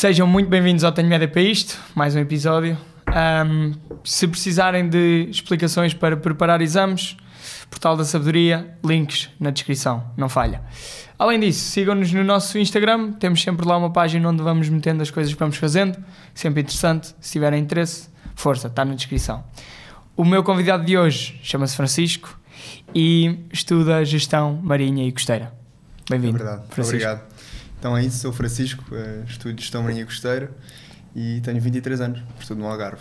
Sejam muito bem-vindos ao Tenho Média para Isto, mais um episódio. Um, se precisarem de explicações para preparar exames, Portal da Sabedoria, links na descrição, não falha. Além disso, sigam-nos no nosso Instagram, temos sempre lá uma página onde vamos metendo as coisas que vamos fazendo, sempre interessante, se tiverem interesse, força, está na descrição. O meu convidado de hoje chama-se Francisco e estuda gestão marinha e costeira. Bem-vindo. É verdade, Francisco. obrigado. Então é isso, sou Francisco, eh, estudo gestão marinha costeira e tenho 23 anos, estudo no Algarve.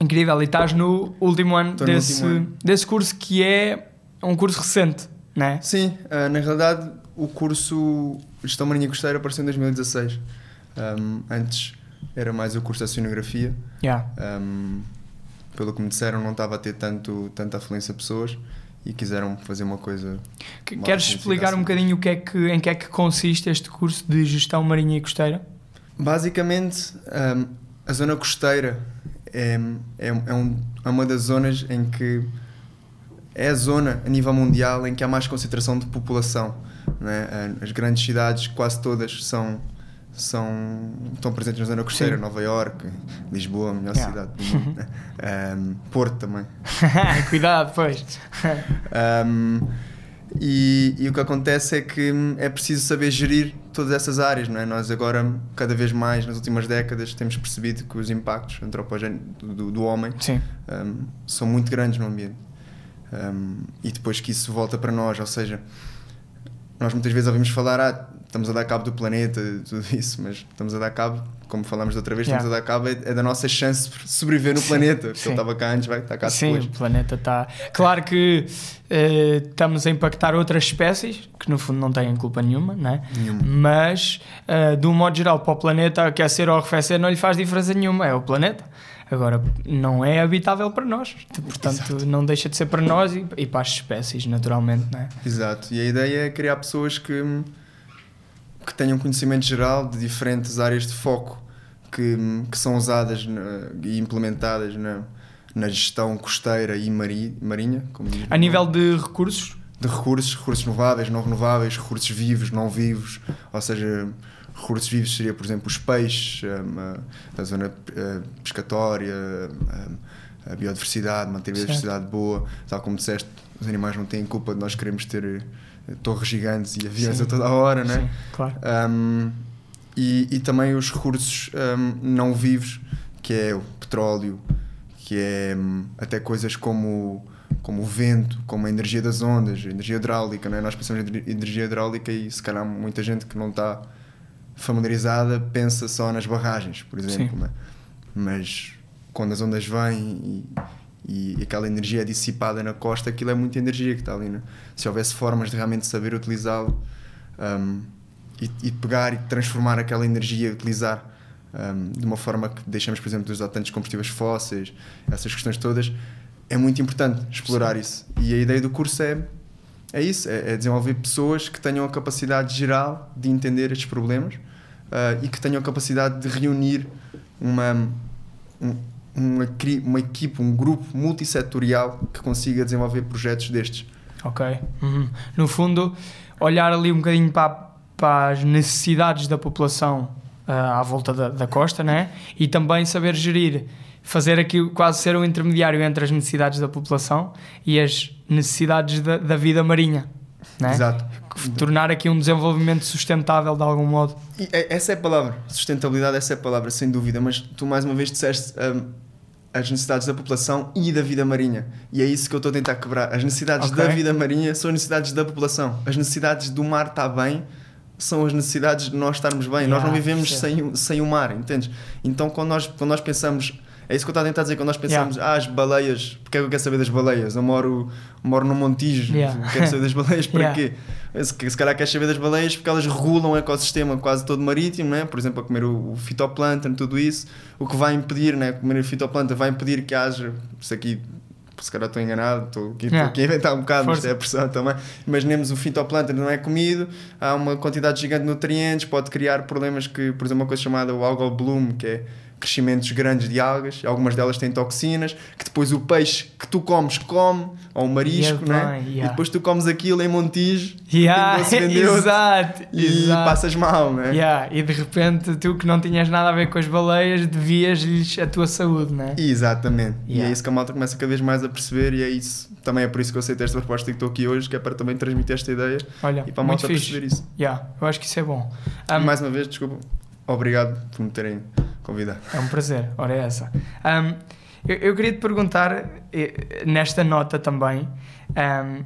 Incrível, e estás no último ano, desse, último ano. desse curso que é um curso recente, não é? Sim, uh, na realidade o curso Gestão Marinha Costeira apareceu em 2016. Um, antes era mais o curso de oceanografia. Yeah. Um, pelo que me disseram, não estava a ter tanto, tanta afluência de pessoas e quiseram fazer uma coisa. Queres explicar um bocadinho o que é que, em que é que consiste este curso de Gestão Marinha e Costeira? Basicamente, um, a zona costeira é, é, é, um, é uma das zonas em que é a zona a nível mundial em que há mais concentração de população. Né? As grandes cidades, quase todas, são, são, estão presentes na zona costeira. Sim. Nova York, Lisboa, a melhor yeah. cidade do mundo. Né? Um, Porto também. Cuidado, pois. um, e, e, o que acontece é que é preciso saber gerir todas essas áreas, não é? Nós agora, cada vez mais, nas últimas décadas, temos percebido que os impactos antropogénicos do, do homem um, são muito grandes no ambiente. Um, e depois que isso volta para nós, ou seja, nós muitas vezes ouvimos falar, ah, estamos a dar cabo do planeta, tudo isso, mas estamos a dar cabo, como falámos da outra vez, yeah. estamos a dar cabo é, é, da nossa chance de sobreviver no sim, planeta, porque sim. ele estava cá antes, vai estar cá sim, depois. Sim, o planeta está. Claro que uh, estamos a impactar outras espécies, que no fundo não têm culpa nenhuma, né? nenhuma. mas uh, de um modo geral, para o planeta aquecer ou arrefecer não lhe faz diferença nenhuma, é o planeta. Agora, não é habitável para nós, portanto, Exato. não deixa de ser para nós e, e, para as espécies, naturalmente, não é? Exato, e a ideia é criar pessoas que, que tenham conhecimento geral de diferentes áreas de foco que, que são usadas na, e implementadas na, na gestão costeira e mari, marinha. a nível de recursos? De recursos, recursos renováveis, não renováveis, recursos vivos, não vivos, ou seja, recursos vivos seria, por exemplo, os peixes, a, a zona eh, pescatória, a, a biodiversidade, manter a biodiversidade boa, tal como disseste, os animais não têm culpa de nós queremos ter torres gigantes e aviões Sim. a toda a hora, né? Sim, claro. Um, e, e também os recursos um, não vivos, que é o petróleo, que é um, até coisas como como o vento, como a energia das ondas, a energia hidráulica, né? nós pensamos em energia hidráulica e se calhar muita gente que não está familiarizada pensa só nas barragens, por exemplo. É? Mas quando as ondas vêm e, e, aquela energia é dissipada na costa, aquilo é muita energia que está ali. Né? Se houvesse formas de realmente saber utilizá-lo um, e, e, pegar e transformar aquela energia, utilizar um, de uma forma que deixamos, por exemplo, de usar tantos combustíveis fósseis, essas questões todas, é muito importante explorar Sim. isso. E a ideia do curso é é isso, é, é, desenvolver pessoas que tenham a capacidade geral de entender estes problemas uh, e que tenham a capacidade de reunir uma, um, uma, uma equipe, um grupo multissetorial que consiga desenvolver projetos destes. Ok. Uhum. No fundo, olhar ali um bocadinho para, para as necessidades da população uh, à volta da, da costa, né? E também saber gerir, fazer aqui quase ser um intermediário entre as necessidades da população e as necessidades da, da vida marinha. Né? Exato. Tornar aqui um desenvolvimento sustentável de algum modo. E é, essa é a palavra, sustentabilidade, essa é a palavra, sem dúvida. Mas tu mais uma vez disseste um, as necessidades da população e da vida marinha. E é isso que eu estou a tentar quebrar. As necessidades okay. da vida marinha são as necessidades da população. As necessidades do mar estar bem são as necessidades de nós estarmos bem. Yeah, nós não vivemos sem, sem o mar, entendes? Então quando nós, quando nós pensamos é isso que eu estava a tentar dizer quando nós pensamos, yeah. ah, as baleias, porque é que eu quero saber das baleias? Eu moro, moro no Montijo, yeah. quero saber das baleias para yeah. quê? Se, se calhar queres saber das baleias porque elas regulam o ecossistema quase todo marítimo, né? por exemplo, a comer o, o fitoplâncton, tudo isso, o que vai impedir, né? comer o fitoplâncton vai impedir que haja, isso aqui se calhar estou enganado, estou aqui, yeah. aqui a inventar um bocado, mas é a pressão também. Imaginemos o fitoplâncton não é comido, há uma quantidade gigante de nutrientes, pode criar problemas que, por exemplo, uma coisa chamada o algal bloom, que é crescimentos grandes de algas, algumas delas têm toxinas, que depois o peixe que tu comes come, ou o marisco, Yeah, né? yeah. e depois tu comes aquilo em Montijo Yeah, exato, e exato. passas mal, né? Yeah, E de repente tu que não tinhas nada a ver com as baleias devias-lhes a tua saúde, né? Exatamente. E Yeah. é isso que a malta começa cada vez mais a perceber e é isso. Também é por isso que eu aceitei esta proposta e que estou aqui hoje, que é para também transmitir esta ideia Olha, e para a malta perceber isso. Yeah, eu acho que isso é bom. E Um, mais uma vez, desculpa, obrigado por me terem convidado. É um prazer, ora é essa. Um, eu, eu queria te perguntar, eh, nesta nota também, um,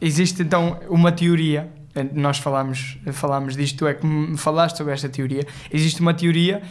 existe então uma teoria, eh, nós falámos, falámos disto, tu é que me falaste sobre esta teoria, existe uma teoria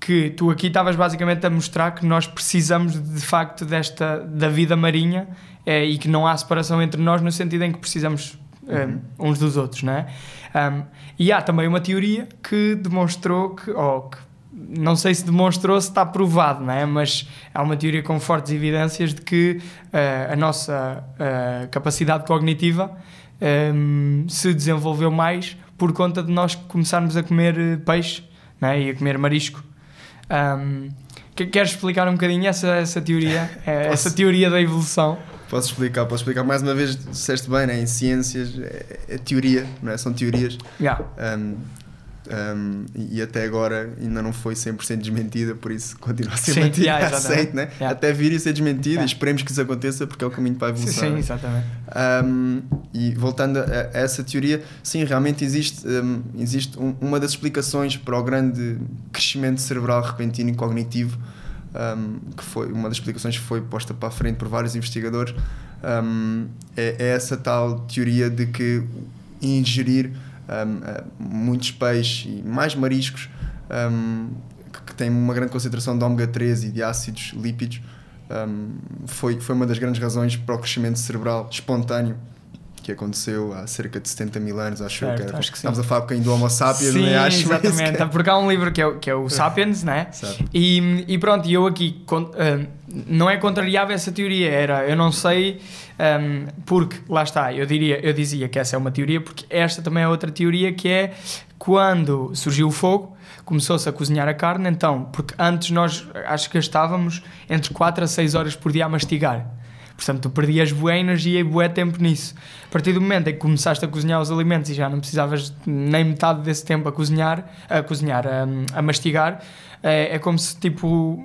que tu aqui estavas basicamente a mostrar que nós precisamos de facto desta, da vida marinha eh, e que não há separação entre nós no sentido em que precisamos eh, uns dos outros, não é? Um, e há também uma teoria que demonstrou que, ou que não sei se demonstrou se está provado, não é? mas há uma teoria com fortes evidências de que eh, a nossa eh, capacidade cognitiva ehm, se desenvolveu mais por conta de nós começarmos a comer eh, peixe é? e a comer marisco. Que- queres explicar um bocadinho essa, essa teoria, essa teoria da evolução? Posso explicar, posso explicar. Mais uma vez, disseste bem, né? em ciências é, é teoria, não é? são teorias. Yeah. Um, um, e até agora ainda não foi 100% desmentida, por isso continua a ser Sim, mantida, yeah, aceito, né? Yeah. até vir e ser desmentida Yeah. e esperemos que isso aconteça porque é o caminho para a Sim, evolução. sim, né? exatamente. Um, e voltando a, a essa teoria, sim, realmente existe, um, existe um- uma das explicações para o grande crescimento cerebral repentino e cognitivo, um, que foi uma das explicações que foi posta para a frente por vários investigadores, um, é, é essa tal teoria de que ingerir um, uh, muitos peixes e mais mariscos que, têm uma grande concentração de ômega 3 e de ácidos lípidos um, foi, foi uma das grandes razões para o crescimento cerebral espontâneo que aconteceu há cerca de 70 mil anos, acho Certo, que era. acho que. Estamos a falar um bocadinho do Homo sapiens, Sim, nem acho exatamente. que- é. Porque há um livro que é, o- que é o Sapiens, né? Sabe. E, e pronto, eu aqui con- ah, não é contrariava essa teoria, era eu não sei, ahm, porque lá está, eu diria, eu dizia que essa é uma teoria, porque esta também é outra teoria que é quando surgiu o fogo, começou-se a cozinhar a carne, então, porque antes nós acho que gastávamos entre 4 a 6 horas por dia a mastigar. Portanto, tu perdias boa energia e boa tempo nisso. A partir do momento em que começaste a cozinhar os alimentos e já não precisavas nem metade desse tempo a cozinhar, a cozinhar, a, a mastigar, é, é como se tipo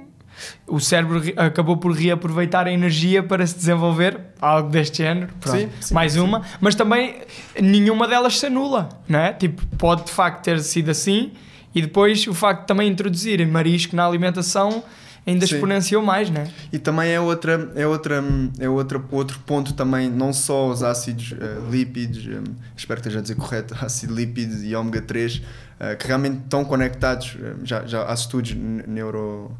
o cérebro re- acabou por reaproveitar a energia para se desenvolver, algo deste género. Pronto, Sim, sim, mais sim. uma, mas também nenhuma delas se anula, não é? Tipo, pode de facto ter sido assim e depois o facto de também introduzir marisco na alimentação ainda Sim. exponenciou mais, não é? E também é outra é outra é outra outro ponto também não só os ácidos eh, lípidos, eh, espero que esteja a dizer correto, ácido lípidos e ômega 3 eh, que realmente estão conectados, já já há estudos ne- neuro,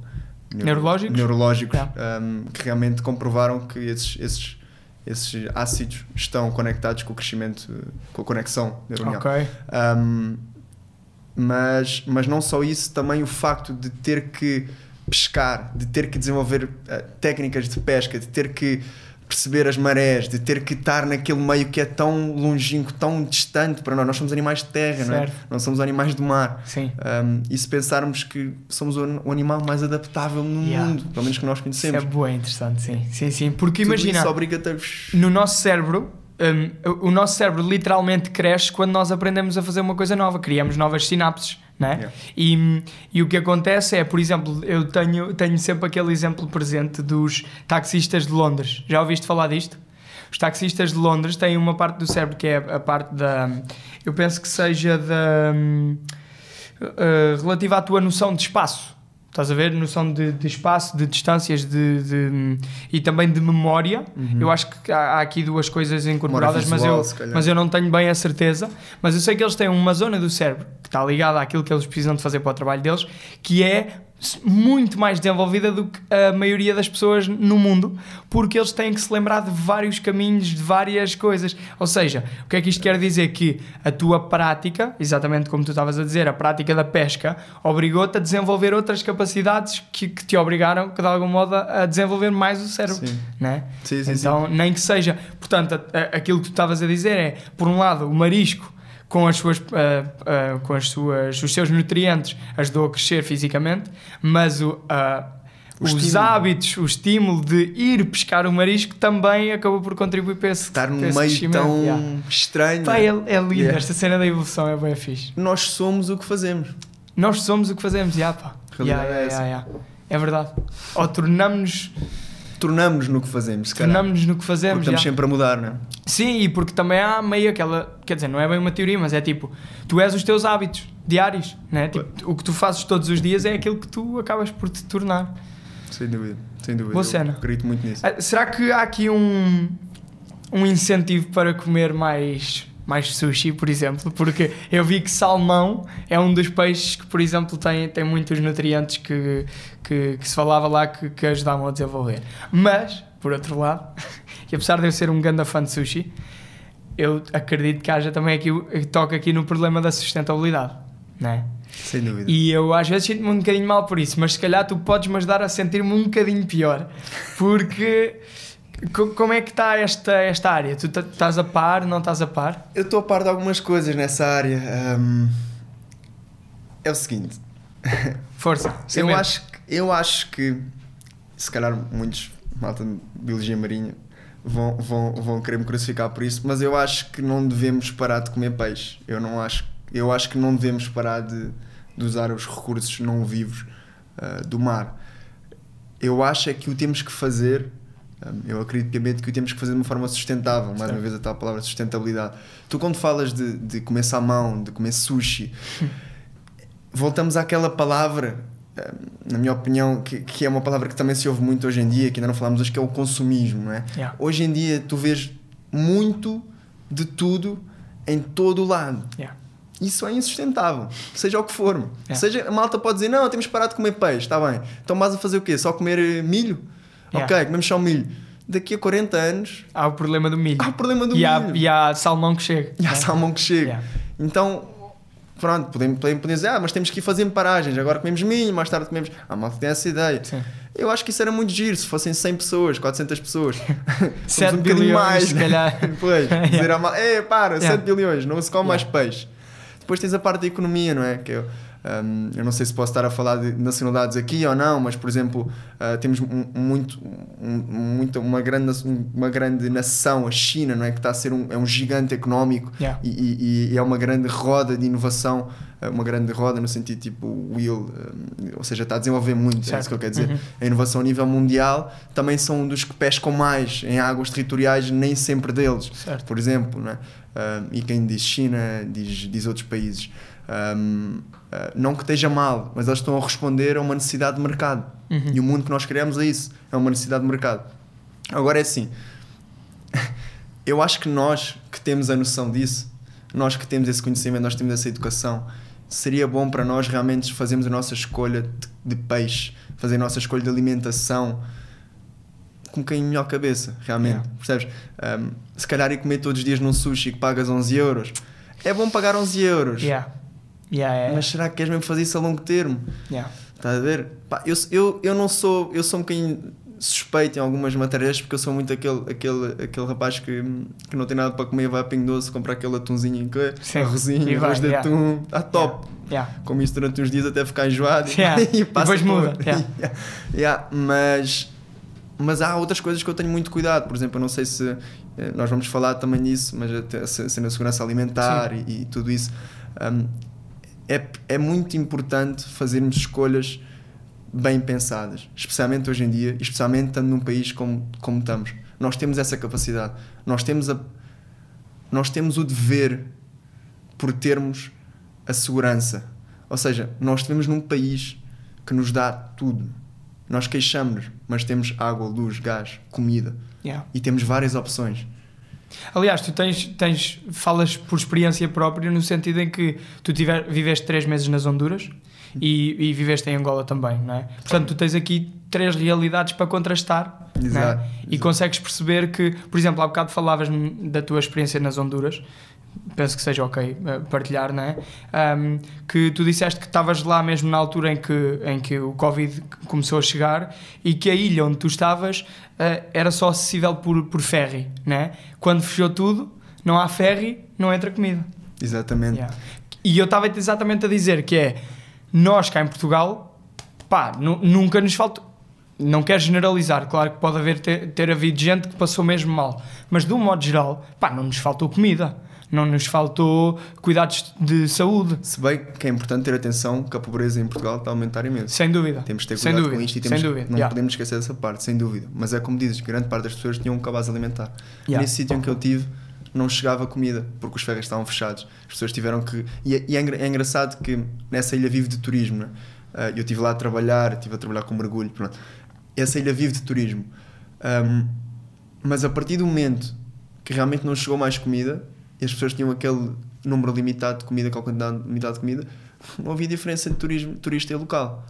neuro- Neurológicos? neurológicos Yeah. ehm, que realmente comprovaram que esses esses esses ácidos estão conectados com o crescimento, com a conexão neuronal. Ok. Um, mas, mas não só isso, também o facto de ter que pescar, de ter que desenvolver uh, técnicas de pesca, de ter que perceber as marés, de ter que estar naquele meio que é tão longínquo, tão distante para nós. Nós somos animais de terra, não é? Certo. Não somos animais do mar. Sim. Um, e se pensarmos que somos o, animal mais adaptável no Yeah. mundo, pelo menos que nós Isso conhecemos. é bem interessante, sim. Sim, sim. Porque Tudo imagina, isso no nosso cérebro, o o nosso cérebro literalmente cresce quando nós aprendemos a fazer uma coisa nova, criamos novas sinapses, né? Yeah. E, e o que acontece é, por exemplo, eu tenho, tenho sempre aquele exemplo presente dos taxistas de Londres. Já ouviste falar disto? Os taxistas de Londres têm uma parte do cérebro que é a parte da. Eu penso que seja da. eh, relativa à tua noção de espaço. Estás a ver? Noção de, de espaço, de distâncias de, de- e também de memória. Eu acho que há, há aqui duas coisas incorporadas, mas, visual, eu, se calhar. mas eu não tenho bem a certeza. Mas eu sei que eles têm uma zona do cérebro que está ligada àquilo que eles precisam de fazer para o trabalho deles, que é muito mais desenvolvida do que a maioria das pessoas no mundo, porque eles têm que se lembrar de vários caminhos, de várias coisas. Ou seja, o que é que isto quer dizer? Que a tua prática, exatamente como tu estavas a dizer, a prática da pesca, obrigou-te a desenvolver outras capacidades que, que te obrigaram, que de algum modo, a desenvolver mais o cérebro. Sim. Né? Sim, sim, então, nem que seja. Portanto, a- a- aquilo que tu estavas a dizer é, por um lado, o marisco com, as suas, uh, uh, com as suas, os seus nutrientes, ajudou a crescer fisicamente, mas o, O os estímulo. hábitos, o estímulo de ir pescar o marisco também acabou por contribuir para esse, Estar num meio tão Yeah. estranho. Pá, é, é lindo, Yeah. esta cena da evolução é bem fixe. Nós somos o que fazemos. Nós somos o que fazemos, yeah, pá. Yeah, é. É verdade. Ou tornamos-nos Tornamos-nos no que fazemos, se calhar. tornamos no que Porque fazemos. estamos yeah. sempre a mudar, não é? Sim, e porque também há meio aquela. Quer dizer, não é bem uma teoria, mas é tipo: tu és os teus hábitos diários, né? Tipo, o que tu fazes todos os dias é aquilo que tu acabas por te tornar. Sem dúvida, sem dúvida. Boa Eu cena. Acredito muito nisso. Ah, Será que há aqui um, um incentivo para comer mais, mais sushi, por exemplo? Porque eu vi que salmão é um dos peixes que, por exemplo, tem, tem muitos nutrientes que, que, que se falava lá que, que ajudavam a desenvolver. Mas, por outro lado, e apesar de eu ser um grande fã de sushi, eu acredito que haja também aqui, toca aqui no problema da sustentabilidade, não é? Sem dúvida. E eu às vezes sinto-me um bocadinho mal por isso, mas se calhar tu podes-me ajudar a sentir-me um bocadinho pior. Porque como é que está esta, esta área? Tu ta- estás a par, não estás a par? Eu estou a par de algumas coisas nessa área. Ahm, é o seguinte. Força. Eu acho, que, eu acho que, se calhar muitos malta de biologia marinha vão, vão, vão querer me crucificar por isso, mas eu acho que não devemos parar de comer peixe. Eu, não acho, eu acho que não devemos parar de, de usar os recursos não vivos ah, do mar. Eu acho é que o temos que fazer, eu acredito que o temos que fazer de uma forma sustentável, mais Certo. uma vez a tal palavra sustentabilidade. Tu quando falas de, de comer salmão, de comer sushi, voltamos àquela palavra, eh, na minha opinião, que, que é uma palavra que também se ouve muito hoje em dia, que ainda não falámos hoje, que é o consumismo, não é? Yeah. Hoje em dia tu vês muito de tudo em todo o lado. Yeah. Isso é insustentável, seja o que for. Yeah. Seja, a malta pode dizer, não, temos que parar de comer peixe, está bem. Então vas a fazer o quê? Só comer eh, milho? Yeah. Ok, comemos só milho. Daqui a 40 anos Há o problema do milho. há o problema do e, há, milho. e há salmão que chega. E há né? salmão que chega. Yeah. Então, pronto, podemos, podemos dizer, ah, mas temos que ir fazendo paragens. Agora comemos milho, mais tarde comemos. Ah, mal tem essa ideia. Sim. Eu acho que isso era muito giro se fossem 100 pessoas, 400 pessoas. Somos 7 um bilhões, mais, se né? calhar. Pois, dizer à mal, é, para, Yeah. 7 bilhões, não se come mais peixe. Depois tens a parte da economia, não é? Que eu, hum, eu não sei se posso estar a falar de nacionalidades aqui ou não, mas, por exemplo, ah, temos um- um muito, um- muito, uma, grande, uma grande nação, a China, não é? Que está a ser um, é um gigante económico Yeah. e, e- e é uma grande roda de inovação, eh, uma grande roda no sentido tipo wheel, eh, ou seja, está a desenvolver muito, é Certo. isso que eu quero dizer. Uhum. A inovação a nível mundial também são um dos que pescam mais em águas territoriais, nem sempre deles. Certo. Por exemplo, né? Ah, e quem diz China diz, diz outros países. Ahm, ah, não que esteja mal, mas eles estão a responder a uma necessidade de mercado. Uhum. E o mundo que nós criamos é isso, é uma necessidade de mercado. Agora é assim, eu acho que nós que temos a noção disso, nós que temos esse conhecimento, nós temos essa educação, seria bom para nós realmente fazermos a nossa escolha de, de peixe, fazer a nossa escolha de alimentação com um bocadinho melhor cabeça, realmente, Yeah. percebes? Um, se calhar ir comer todos os dias num sushi que pagas 11 euros, é bom pagar 11 euros, Yeah. Yeah, é. mas será que queres mesmo fazer isso a longo termo? Yeah. Estás a ver? Pá, eu, eu, eu não sou, eu sou um bocadinho suspeito em algumas matérias porque eu sou muito aquele, aquele, aquele rapaz que, que não tem nada para comer, vai a Pingo Doce, compra aquele atunzinho, que, Sim. arrozinho, E vai, arroz de yeah. atum, está top. Yeah. Como isso durante uns dias até ficar enjoado Yeah. e passa Depois muda, yeah. Yeah. Yeah, Mas, mas há outras coisas que eu tenho muito cuidado. Por exemplo, eu não sei se eh, nós vamos falar também disso, mas até a ce- cena segurança alimentar e, e tudo isso. Um, é, é muito importante fazermos escolhas bem pensadas, especialmente hoje em dia, especialmente estando num país como, como estamos. Nós temos essa capacidade. Nós temos, a, nós temos o dever por termos a segurança. Ou seja, nós vivemos num país que nos dá tudo. Nós queixamos-nos, mas temos água, luz, gás, comida Yeah. e temos várias opções. Aliás, tu tens, tens, falas por experiência própria no sentido em que tu tiver, viveste três meses nas Honduras e, e viveste em Angola também, não é? Portanto, tu tens aqui três realidades para contrastar é? Exato, e exato. consegues perceber que, por exemplo, há bocado falavas da tua experiência nas Honduras, penso que seja ok eh, partilhar, não é? Ahm, que tu disseste que estavas lá mesmo na altura em que, em que o Covid começou a chegar e que a ilha onde tu estavas eh, era só acessível por, por ferry, não é? Quando fechou tudo, não há ferry, não entra comida. Exatamente. Yeah. E eu estava exatamente a dizer que é nós cá em Portugal, pá, nu- nunca nos faltou. Não quero generalizar, claro que pode haver ter, ter havido gente que passou mesmo mal, mas de um modo geral, pá, não nos faltou comida, não nos faltou cuidados de saúde, Se bem que é importante ter atenção que a pobreza em Portugal está a aumentar imenso. sem dúvida. Temos de ter cuidado dúvida, com isto e temos, não yeah. podemos esquecer dessa parte, sem dúvida. Mas é como dizes, grande parte das pessoas tinham um cabaz alimentar. Yeah. Nesse sítio em que eu tive, não chegava comida, porque os ferros estavam fechados. As pessoas tiveram que. E é, e é é engraçado que nessa ilha vive de turismo, né? Ah, eu estive lá a trabalhar, estive a trabalhar com mergulho, pronto. Essa ilha vive de turismo. Ahm, mas a partir do momento que realmente não chegou mais comida e as pessoas tinham aquele número limitado de comida, aquela quantidade limitada de comida, não havia diferença entre turismo, turista e local.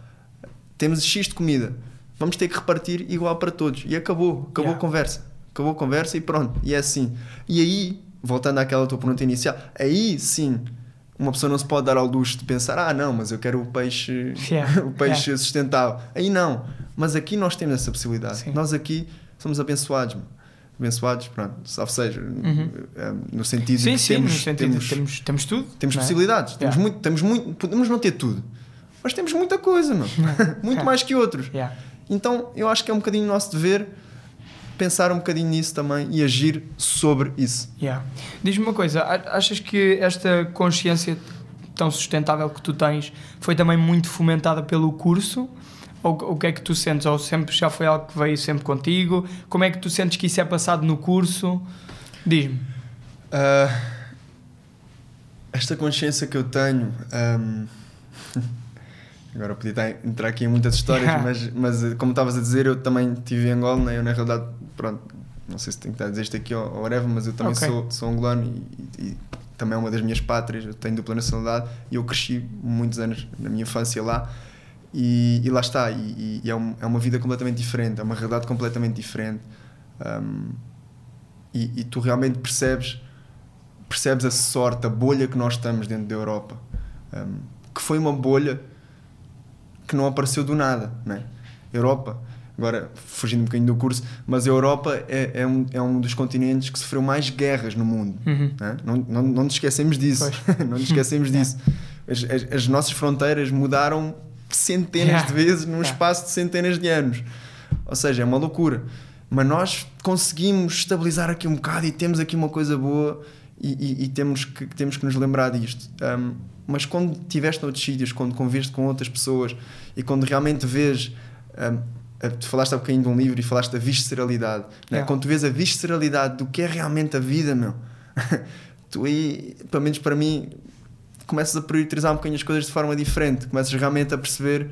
Temos X de comida, vamos ter que repartir igual para todos. E acabou, acabou Yeah. a conversa. Acabou a conversa e pronto, e é assim. E aí, voltando àquela tua pergunta inicial, aí sim, uma pessoa não se pode dar ao luxo de pensar, ah não, mas eu quero o peixe, Yeah. o peixe sustentável. Aí não, mas aqui nós temos essa possibilidade. Sim. Nós aqui somos abençoados. Mano. Abençoados, pronto, ou seja, Uhum. eh, no sentido Sim, que sim, temos, sentido temos, temos, temos, tudo. temos é? possibilidades, temos muito, temos muito, podemos não ter tudo, mas temos muita coisa, meu. muito mais que outros. Yeah. Então eu acho que é um bocadinho nosso dever pensar um bocadinho nisso também e agir sobre isso. Yeah. Diz-me uma coisa, achas que esta consciência tão sustentável que tu tens foi também muito fomentada pelo curso? Ou o que é que tu sentes? Ou sempre já foi algo que veio sempre contigo? Como é que tu sentes que isso é passado no curso? Diz-me. Ah, esta consciência que eu tenho. ahm, agora podia estar- entrar aqui em muitas histórias, mas, mas eh, como estavas a dizer, eu também estive em Angola, né? eu na realidade, pronto, não sei se tenho que estar a dizer isto aqui ou, ou whatever, mas eu também Ok. sou, sou angolano e, e também é uma das minhas pátrias, eu tenho dupla nacionalidade e eu cresci muitos anos na minha infância lá. E, e lá está, e, e- é, um- é uma vida completamente diferente, é uma realidade completamente diferente. Ahm, e, e tu realmente percebes percebes a sorte, a bolha que nós estamos dentro da Europa. Um, que foi uma bolha que não apareceu do nada, né? Europa, agora fugindo um bocadinho do curso, mas a Europa é, é, um, é um dos continentes que sofreu mais guerras no mundo. Uhum. né? Não, não, não nos esquecemos disso. não nos esquecemos disso. As, as, as nossas fronteiras mudaram centenas de vezes num espaço de centenas de anos. Ou seja, é uma loucura. Mas nós conseguimos estabilizar aqui um bocado e temos aqui uma coisa boa e, e- e temos, que, temos que nos lembrar disto. Um, mas quando estiveste noutros sítios, quando conviveste com outras pessoas e quando realmente vês. um, tu falaste há bocadinho de um livro e falaste da visceralidade. né? Quando tu vês a visceralidade do que é realmente a vida, meu, tu aí, pelo menos para mim, começas a priorizar um bocadinho as coisas de forma diferente. Começas realmente a perceber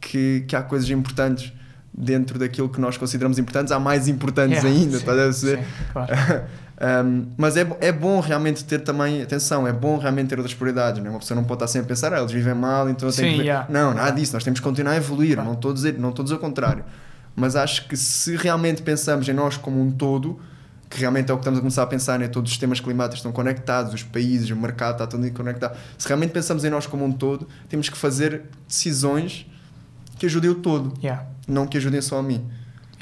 que, que há coisas importantes dentro daquilo que nós consideramos importantes, há mais importantes Yeah, ainda, sim, estás a perceber? sim, claro. Um, mas é, é bom realmente ter também, atenção, é bom realmente ter outras prioridades. Não é? Uma pessoa não pode estar sempre a pensar, ah, eles vivem mal, então eu tenho Sim, que yeah. Não, nada disso, nós temos que continuar a evoluir. Claro. Não estou a dizer, não estou a dizer o contrário. Mas acho que se realmente pensamos em nós como um todo, que realmente é o que estamos a começar a pensar, né? todos os sistemas climáticos estão conectados, os países, o mercado está tudo conectado. Se realmente pensamos em nós como um todo, temos que fazer decisões que ajudem o todo, Yeah, não que ajudem só a mim.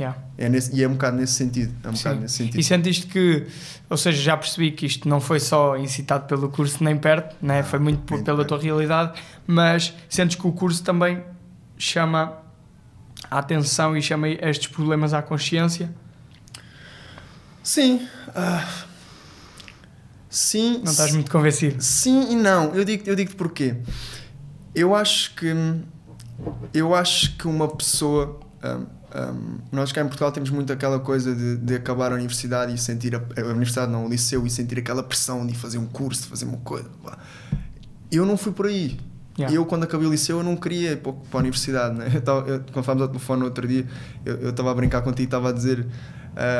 yeah. É nesse, e é um bocado nesse sentido. É um bocado nesse sentido. E sentiste que, ou seja, já percebi que isto não foi só incitado pelo curso nem perto, né? Não, foi muito por- pela perto. tua realidade, mas sentes que o curso também chama a atenção e chama estes problemas à consciência? Sim. ah, sim. Não estás muito convencido? Sim e não. Eu digo, eu digo porquê. Eu acho que eu acho que uma pessoa hum, hum, nós cá em Portugal temos muito aquela coisa de, de acabar a universidade e sentir a, a universidade não o liceu e sentir aquela pressão de fazer um curso de fazer uma coisa eu não fui por aí Yeah. eu quando acabei o liceu eu não queria ir para a universidade né? eu tava, eu, quando fomos ao telefone no outro dia eu estava a brincar contigo estava a dizer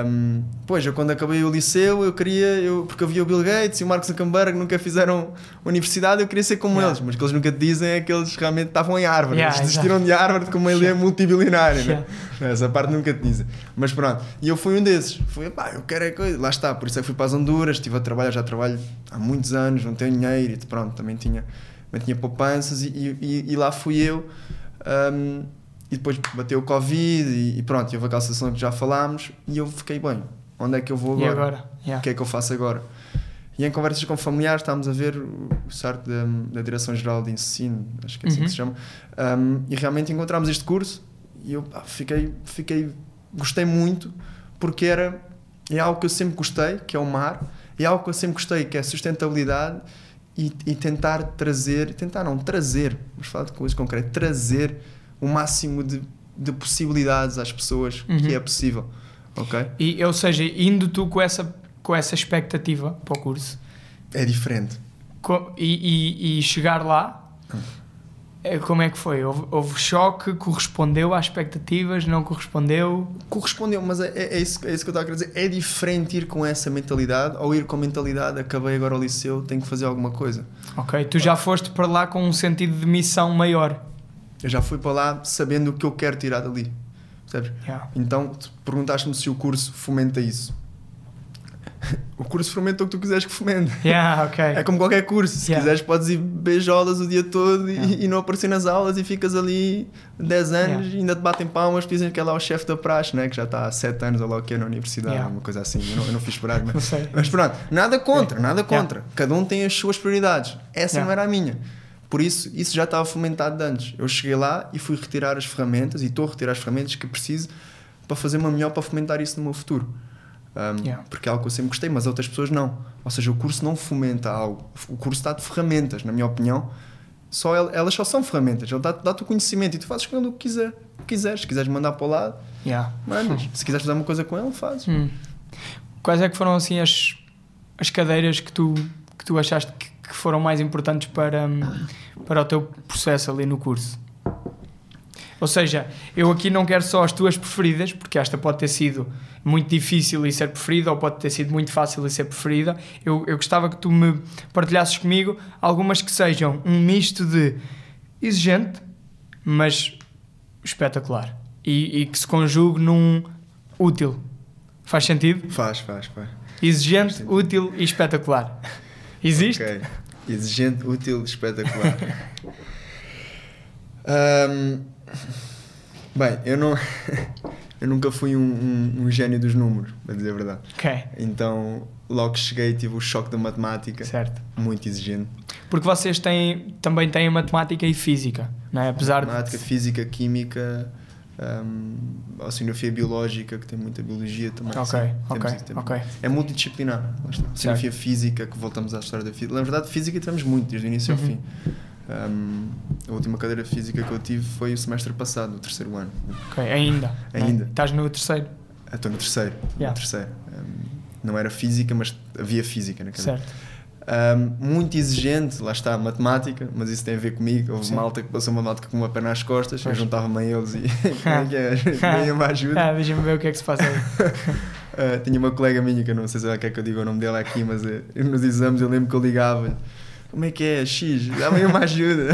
hum, pois eu quando acabei o liceu eu queria eu, porque havia o Bill Gates e o Mark Zuckerberg nunca fizeram universidade eu queria ser como Yeah. eles mas o que eles nunca te dizem é que eles realmente estavam em Harvard Yeah, eles desistiram de Harvard como ele é multibilionário né? Yeah. essa parte nunca te dizem mas pronto e eu fui um desses fui pá eu quero é coisa lá está por isso é que fui para as Honduras estive a trabalhar já trabalho há muitos anos não tenho dinheiro e pronto também tinha também tinha poupanças e, e, e lá fui eu hum, e depois bateu o Covid e, e pronto, houve aquela situação que já falámos e eu fiquei bem, onde é que eu vou E agora? agora? Yeah. O que é que eu faço agora? E em conversas com familiares estávamos a ver o site da, da Direção-Geral de Ensino, acho que é assim Uhum. que se chama, um, e realmente encontramos este curso e eu fiquei, fiquei, gostei muito porque era, é algo que eu sempre gostei, que é o mar, é algo que eu sempre gostei, que é a sustentabilidade e, e tentar trazer, tentar não, trazer, vamos falar de coisas concretas, trazer o máximo de, de possibilidades às pessoas Uhum. que é possível, ok? E, ou seja, indo tu com essa, com essa expectativa para o curso É diferente. e, e- e chegar lá, é, como é que foi? Houve, houve choque? Correspondeu às expectativas? Não correspondeu? Correspondeu, mas é, é, é isso, é isso que eu estava a querer dizer. É diferente ir com essa mentalidade ou ir com a mentalidade acabei agora o liceu, tenho que fazer alguma coisa. Ok, tu já foste para lá com um sentido de missão maior. Eu já fui para lá sabendo o que eu quero tirar dali. Percebes? Yeah. Então, perguntaste-me se o curso fomenta isso. O curso fomenta o que tu quiseres que fomente. Yeah, ok. É como qualquer curso. Se Yeah. quiseres, podes ir beijolas o dia todo e, e não aparecer nas aulas e ficas ali 10 anos e ainda te batem palmas, dizem que é lá o chefe da praxe, né? que já está há 7 anos ou lá o que é na universidade, uma coisa assim. Eu não, eu não fiz esperar, mas, mas pronto, nada contra, nada contra. Cada um tem as suas prioridades. Essa não era a minha. Por isso, isso já estava fomentado de antes. Eu cheguei lá e fui retirar as ferramentas e estou a retirar as ferramentas que preciso para fazer uma melhor para fomentar isso no meu futuro. Um, Yeah. Porque é algo que eu sempre gostei, mas outras pessoas não. Ou seja, o curso não fomenta algo. O curso está de ferramentas, na minha opinião. Só el- elas só são ferramentas. Ele dá- dá-te o conhecimento e tu fazes com ele o que quiser, o que quiseres. Se quiseres mandar para o lado, Yeah. mandas. Se quiseres fazer uma coisa com ele, fazes. Hum. Quais é que foram assim as, as cadeiras que tu, que tu achaste que foram mais importantes para, hum, para o teu processo ali no curso? Ou seja, eu aqui não quero só as tuas preferidas, porque esta pode ter sido muito difícil e ser preferida, ou pode ter sido muito fácil e ser preferida. Eu, eu gostava que tu me partilhasses comigo algumas que sejam um misto de exigente, mas espetacular. E, e que se conjugue num útil. Faz sentido? Faz, faz, faz. Exigente, sentido. útil e espetacular. Existe? Ok. Exigente, útil, espetacular. Ahm, bem, eu não. eu nunca fui um, um, um gênio dos números, para dizer a verdade. Ok, Então, logo que cheguei, tive o choque da matemática, certo. muito exigente. Porque vocês têm, também têm matemática e física, não é? Apesar Matemática, de. física, química, um, oceanografia biológica, que tem muita biologia também. Ok, sim. ok, isso. É multidisciplinar. Oceanografia física, que voltamos à história da física. Na verdade, física tivemos muito, desde o início ao Uhum. fim. Um, a última cadeira de física que eu tive foi o semestre passado, o terceiro ano. Ok, ainda. não é? Ainda. Estás no terceiro, Eu Estou no terceiro. Yeah. No terceiro. Um, não era física, mas havia física na cadeira. certo. Um, muito exigente, lá está, matemática, mas isso tem a ver comigo. Houve Sim. malta que passou uma matemática com uma perna às costas, Pois. eu juntava-me a eles e é que é? Ganha uma ajuda. Ah, Deixa-me ver o que é que se passa aí. Uh, tinha uma colega minha que eu não sei se ela quer que eu diga o nome dela aqui, mas uh, nos exames eu lembro que eu ligava como é que é? X, dá-me uma ajuda.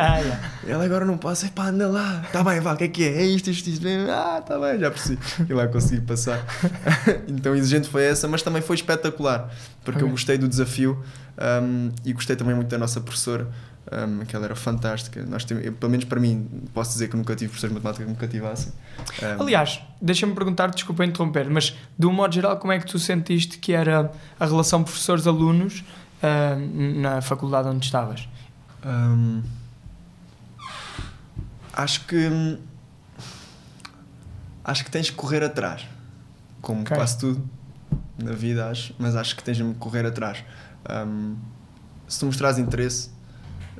Ela agora não passa, pá, anda lá, tá bem, vá, o que é que é? É isto, isto, isto, ah, tá bem, já percebi. E lá consegui passar. então exigente foi essa, mas também foi espetacular, porque eu Ok. gostei do desafio um, e gostei também muito da nossa professora, um, que ela era fantástica. Nós temos, eu, pelo menos para mim, posso dizer que nunca tive professores de matemática que me cativassem. Um, Aliás, deixa-me perguntar, desculpa interromper, mas de um modo geral, como é que tu sentiste que era a relação professores-alunos ah, na faculdade onde estavas? Hum, acho que acho que tens que correr atrás, como Ok. quase tudo na vida, acho, mas acho que tens de correr atrás. Hum, se tu mostrares interesse,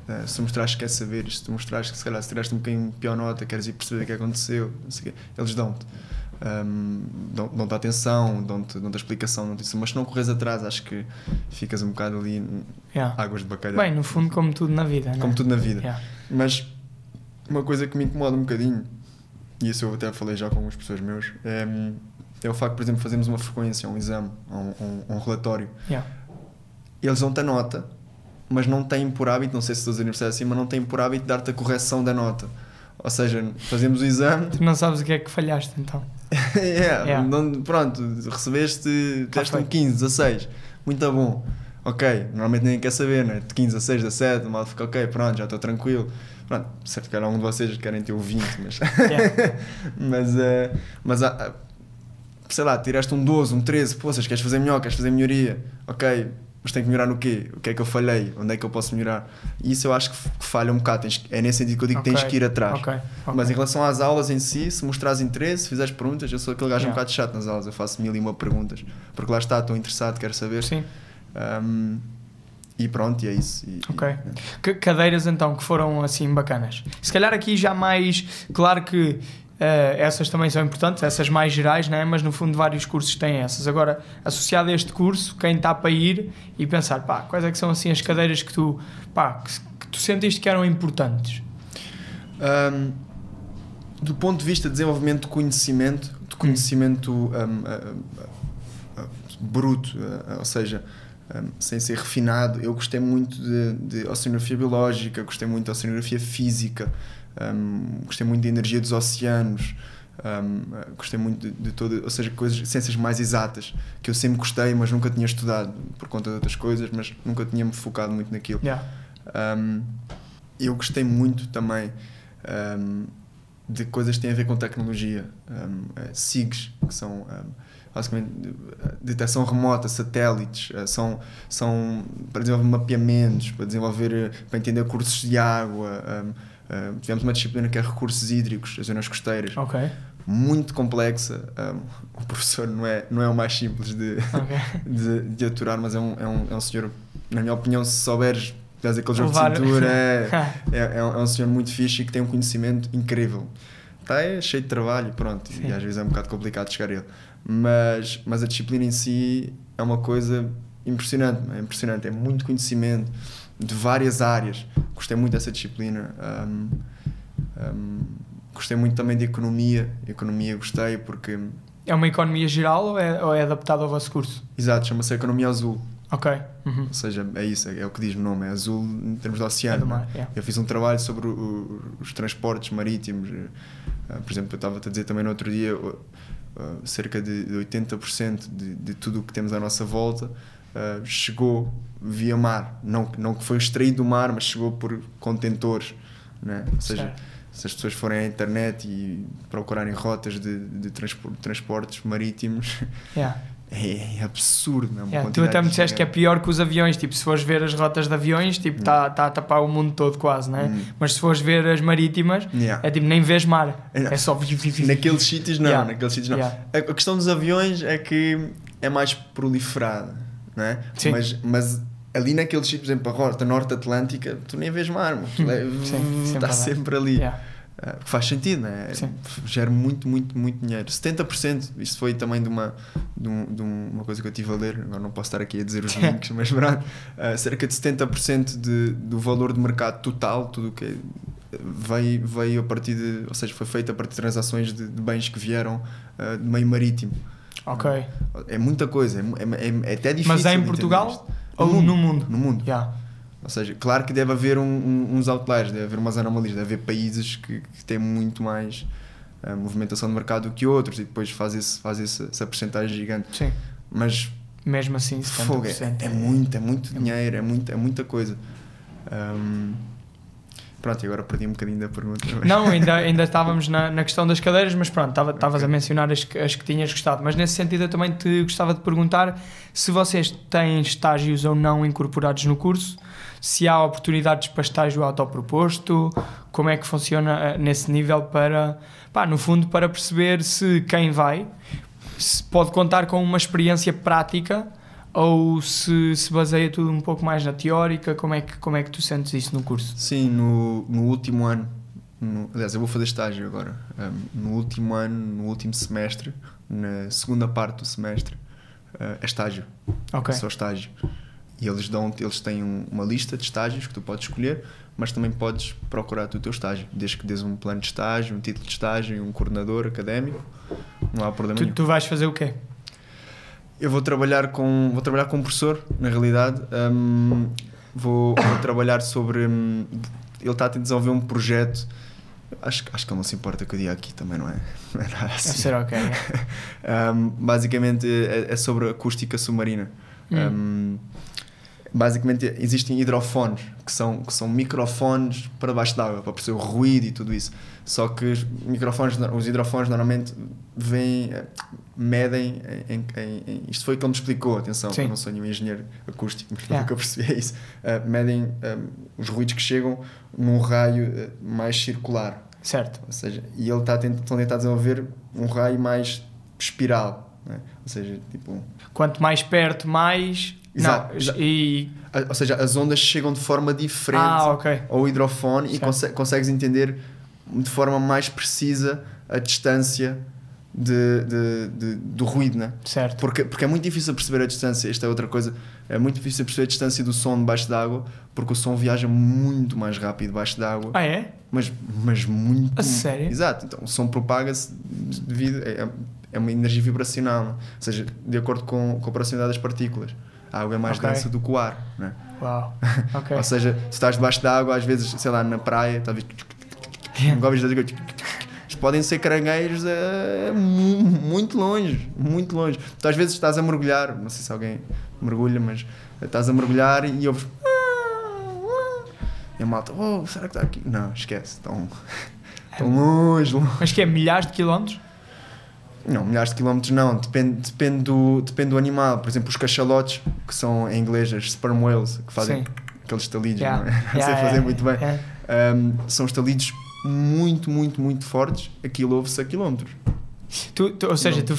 eh, se tu mostrares que queres saber, se tu mostrares que se calhar se tiraste um bocadinho pior nota, queres ir perceber o que aconteceu, eles dão-te. Dão- dão-te atenção, dão-te dão explicação, isso, mas se não corres atrás, acho que ficas um bocado ali Yeah. águas de bacalhau. Bem, no fundo, como tudo na vida? Como tudo na vida. Yeah. Mas uma coisa que me incomoda um bocadinho, e isso eu até falei já com alguns professores meus, é, é o facto, por exemplo, fazermos uma frequência, um exame, um, um, um relatório. Yeah. Eles dão-te a nota, mas não têm por hábito, não sei se todas as universidades assim, mas não têm por hábito dar-te a correção da nota. Ou seja, fazemos o exame, Tu não sabes o que é que falhaste, então. yeah, Yeah. não- pronto, recebeste, deste um feito. 15, 16, muito bom. Ok, normalmente ninguém quer saber, né? De 15 a 6, 17, mal fica ok, pronto, já estou tranquilo. Pronto, certo que algum de vocês querem ter o 20, mas. Yeah. mas, eh, mas ah, sei lá, tiraste um 12, um 13, pô, vocês queres fazer melhor, queres fazer melhoria, ok, mas tenho que melhorar no quê? O que é que eu falhei? Onde é que eu posso melhorar? E isso eu acho que falha um bocado. Tens, é nesse sentido que eu digo que Ok, tens que ir atrás. ok, ok. Mas em relação às aulas em si, se mostrares interesse, se fizeres perguntas, eu sou aquele gajo um Yeah. bocado chato nas aulas, eu faço mil e uma perguntas. Porque lá está, estou interessado, quero saber. Sim, Um, e pronto, e é isso. E- ok. e- Que cadeiras então que foram assim bacanas? Se calhar aqui já mais. Claro que essas também são importantes, essas mais gerais, né? mas no fundo vários cursos têm essas. Agora, associado a este curso, quem está para ir e pensar, pá, quais é que são assim as cadeiras que tu, pá, que, que tu sentiste que eram importantes? Um, do ponto de vista de desenvolvimento de conhecimento, de conhecimento um, uh, uh, uh, bruto, uh, ou seja, um, sem ser refinado, eu gostei muito de, de oceanografia biológica, gostei muito de oceanografia física, um, gostei muito da energia dos oceanos, um, gostei muito de, de todo, ou seja, coisas, ciências mais exatas, que eu sempre gostei, mas nunca tinha estudado por conta de outras coisas, mas nunca tinha me focado muito naquilo. Yeah. Um, eu gostei muito também um, de coisas que têm a ver com tecnologia. Um, eh, SIGs, que são basicamente detecção remota, satélites, eh, são, são para desenvolver mapeamentos, para desenvolver, eh, para entender cursos de água. um, eh, tivemos uma disciplina que é recursos hídricos, as zonas costeiras, muito complexa. Um, o professor não é, não é o mais simples de, ok. de, de aturar, mas é um, é, um, é um senhor, na minha opinião, se souberes, tens aquele jogo Levar- de cintura, é, é, é, um, é um senhor muito fixe e que tem um conhecimento incrível. Está é cheio de trabalho e pronto, Sim. e às vezes é um bocado complicado chegar a ele. Mas, mas a disciplina em si é uma coisa impressionante, é impressionante, é muito conhecimento de várias áreas. Gostei muito dessa disciplina. Um, um, gostei muito também de economia. Economia gostei porque, É uma economia geral ou é, ou é adaptada ao vosso curso? exato, chama-se Economia Azul. Ok. Uhum. Ou seja, é isso, é, é o que diz o nome, é azul em termos de É oceano. do né? mar, yeah. Eu fiz um trabalho sobre o- os transportes marítimos. eh, Por exemplo, eu estava-te a dizer também no outro dia, uh, uh, cerca de de 80% de, de tudo o que temos à nossa volta uh, chegou via mar. Não, não que foi extraído do mar, mas chegou por contentores. Né? Ou seja, Certo. se as pessoas forem à internet e procurarem rotas de, de transpor- transportes marítimos, Yeah. é, é absurdo. Não? Yeah, Tu até me disseste que é pior que os aviões, tipo, se fores ver as rotas de aviões, tipo, está tá a tapar o mundo todo quase, né? Hum. Mas se fores ver as marítimas, Yeah. é tipo, nem vês mar, Yeah. é só... Naqueles sítios não, Yeah. naqueles sítios não. Yeah. A questão dos aviões é que é mais proliferada, não é? Sim. Mas, mas ali naqueles sítios, por exemplo, a rota norte atlântica, tu nem vês mar, mano. Aquilo é- Sim, sempre está lá. sempre ali. Ah, faz sentido, é? Sim. Gera muito, muito, muito dinheiro. 70%, isto foi também de uma, de, um- de um- uma coisa que eu estive a ler, agora não posso estar aqui a dizer os links, mas pronto, ah, cerca de 70% de, do valor de mercado total, tudo o que é, veio, veio a partir de, ou seja, foi feito a partir de transações de, de bens que vieram de meio marítimo. Ok. É muita coisa, é, é, é- é até difícil. Mas é em Portugal ou no mundo? No mundo. Yeah. Ou seja, claro que deve haver um- um- uns outliers, deve haver umas anomalias, deve haver países que, que têm muito mais ah, movimentação de mercado do que outros e depois faz, esse, faz esse, essa porcentagem gigante. Sim. Mas Mesmo assim, 70%. fogo, é, é muito, é muito dinheiro, é, muito, é muita coisa. Ahm, pronto, e agora perdi um bocadinho da pergunta. mas- Não, ainda, ainda estávamos na, na questão das cadeiras, mas pronto, estava- estavas a mencionar as, as que tinhas gostado. Mas nesse sentido, eu também te gostava de perguntar se vocês têm estágios ou não incorporados no curso, se há oportunidades para estágio autoproposto, como é que funciona eh, nesse nível para, pá, no fundo, para perceber se quem vai se pode contar com uma experiência prática ou se se baseia tudo um pouco mais na teórica, como é que, como é que tu sentes isso no curso? Sim, no, no último ano, no- aliás, eu vou fazer estágio agora. Um, no último ano, no último semestre, na segunda parte do semestre, uh, é estágio. Ok. É só estágio. E eles, dão, eles têm um- uma lista de estágios que tu podes escolher, mas também podes procurar o teu estágio, desde que dês um plano de estágio, um título de estágio um coordenador académico. Não há problema Tu, nenhum. tu vais fazer o quê? Eu vou trabalhar com vou trabalhar com um professor, na realidade. Hum, vou, vou trabalhar sobre. hum, ele está a desenvolver um projeto. Acho, que- acho que ele não se importa que eu diga aqui também, não é? Não é nada assim. ser ok. é. Um, basicamente é, é sobre acústica submarina. Hum. Basicamente existem hidrofones, que são, que são microfones para baixo d'água, para perceber o ruído e tudo isso. Só que os microfones, os hidrofones normalmente vêm, eh, medem em, em, em, isto foi o que ele me explicou, atenção, Sim. eu não sou nenhum engenheiro acústico, mas Yeah. eu percebi é isso. Uh, medem um, os ruídos que chegam num raio mais circular. Certo. Ou seja, e ele está a tent- estão a tentar desenvolver um raio mais espiral. né? Ou seja, tipo. Quanto mais perto, mais. Exato, não. E. Ou seja, as ondas chegam de forma diferente Ah, ok. ao hidrofone e Certo. conse- consegues entender de forma mais precisa a distância de, de- de- do ruído, né? Certo. Porque, porque é muito difícil perceber a distância. Esta é outra coisa. É muito difícil perceber a distância do som debaixo d'água porque o som viaja muito mais rápido debaixo d'água. Ah, é? Mas, mas muito. A sério? Exato. Então o som propaga-se devido. É, é uma energia vibracional, né? ou seja, de acordo com, com a proximidade das partículas. A água é mais Ok. densa do que o ar, né? Uau. Ok. Ou seja, se estás debaixo d'água, às vezes, sei lá, na praia, dizer que- podem ser caranguejos a mu- muito longe, muito longe. Tu às vezes estás a mergulhar, não sei se alguém mergulha, mas estás a mergulhar e ouves. E a malta, oh, será que está aqui? Não, esquece, estão, estão longe, longe. Mas que é milhares de quilómetros? Não, milhares de quilómetros não, depende, depende, do, depende do animal. Por exemplo, os cachalotes, que são em inglês as sperm whales, que fazem Sim. aqueles estalidos, Yeah. não é? Não sei fazer yeah, muito bem. Um, são estalidos muito, muito, muito fortes. Aquilo ouve-se a quilómetros. Tu, tu- ou seja, tu,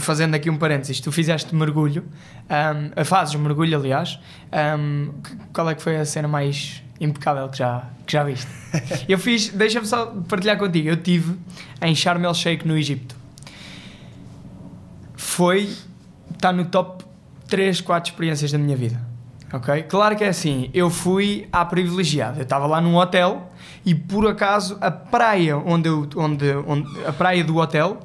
fazendo aqui um parênteses, tu fizeste mergulho, ahm, fazes mergulho, aliás. que- qual é que foi a cena mais impecável que já, que já viste? eu fiz, deixa-me só partilhar contigo, eu tive em Sharm el Sheikh, no Egito. Foi, está no top 3, 4 experiências da minha vida. Ok? Claro que é assim, eu fui à privilegiada. Eu estava lá num hotel e por acaso a praia onde eu, onde, onde a praia do hotel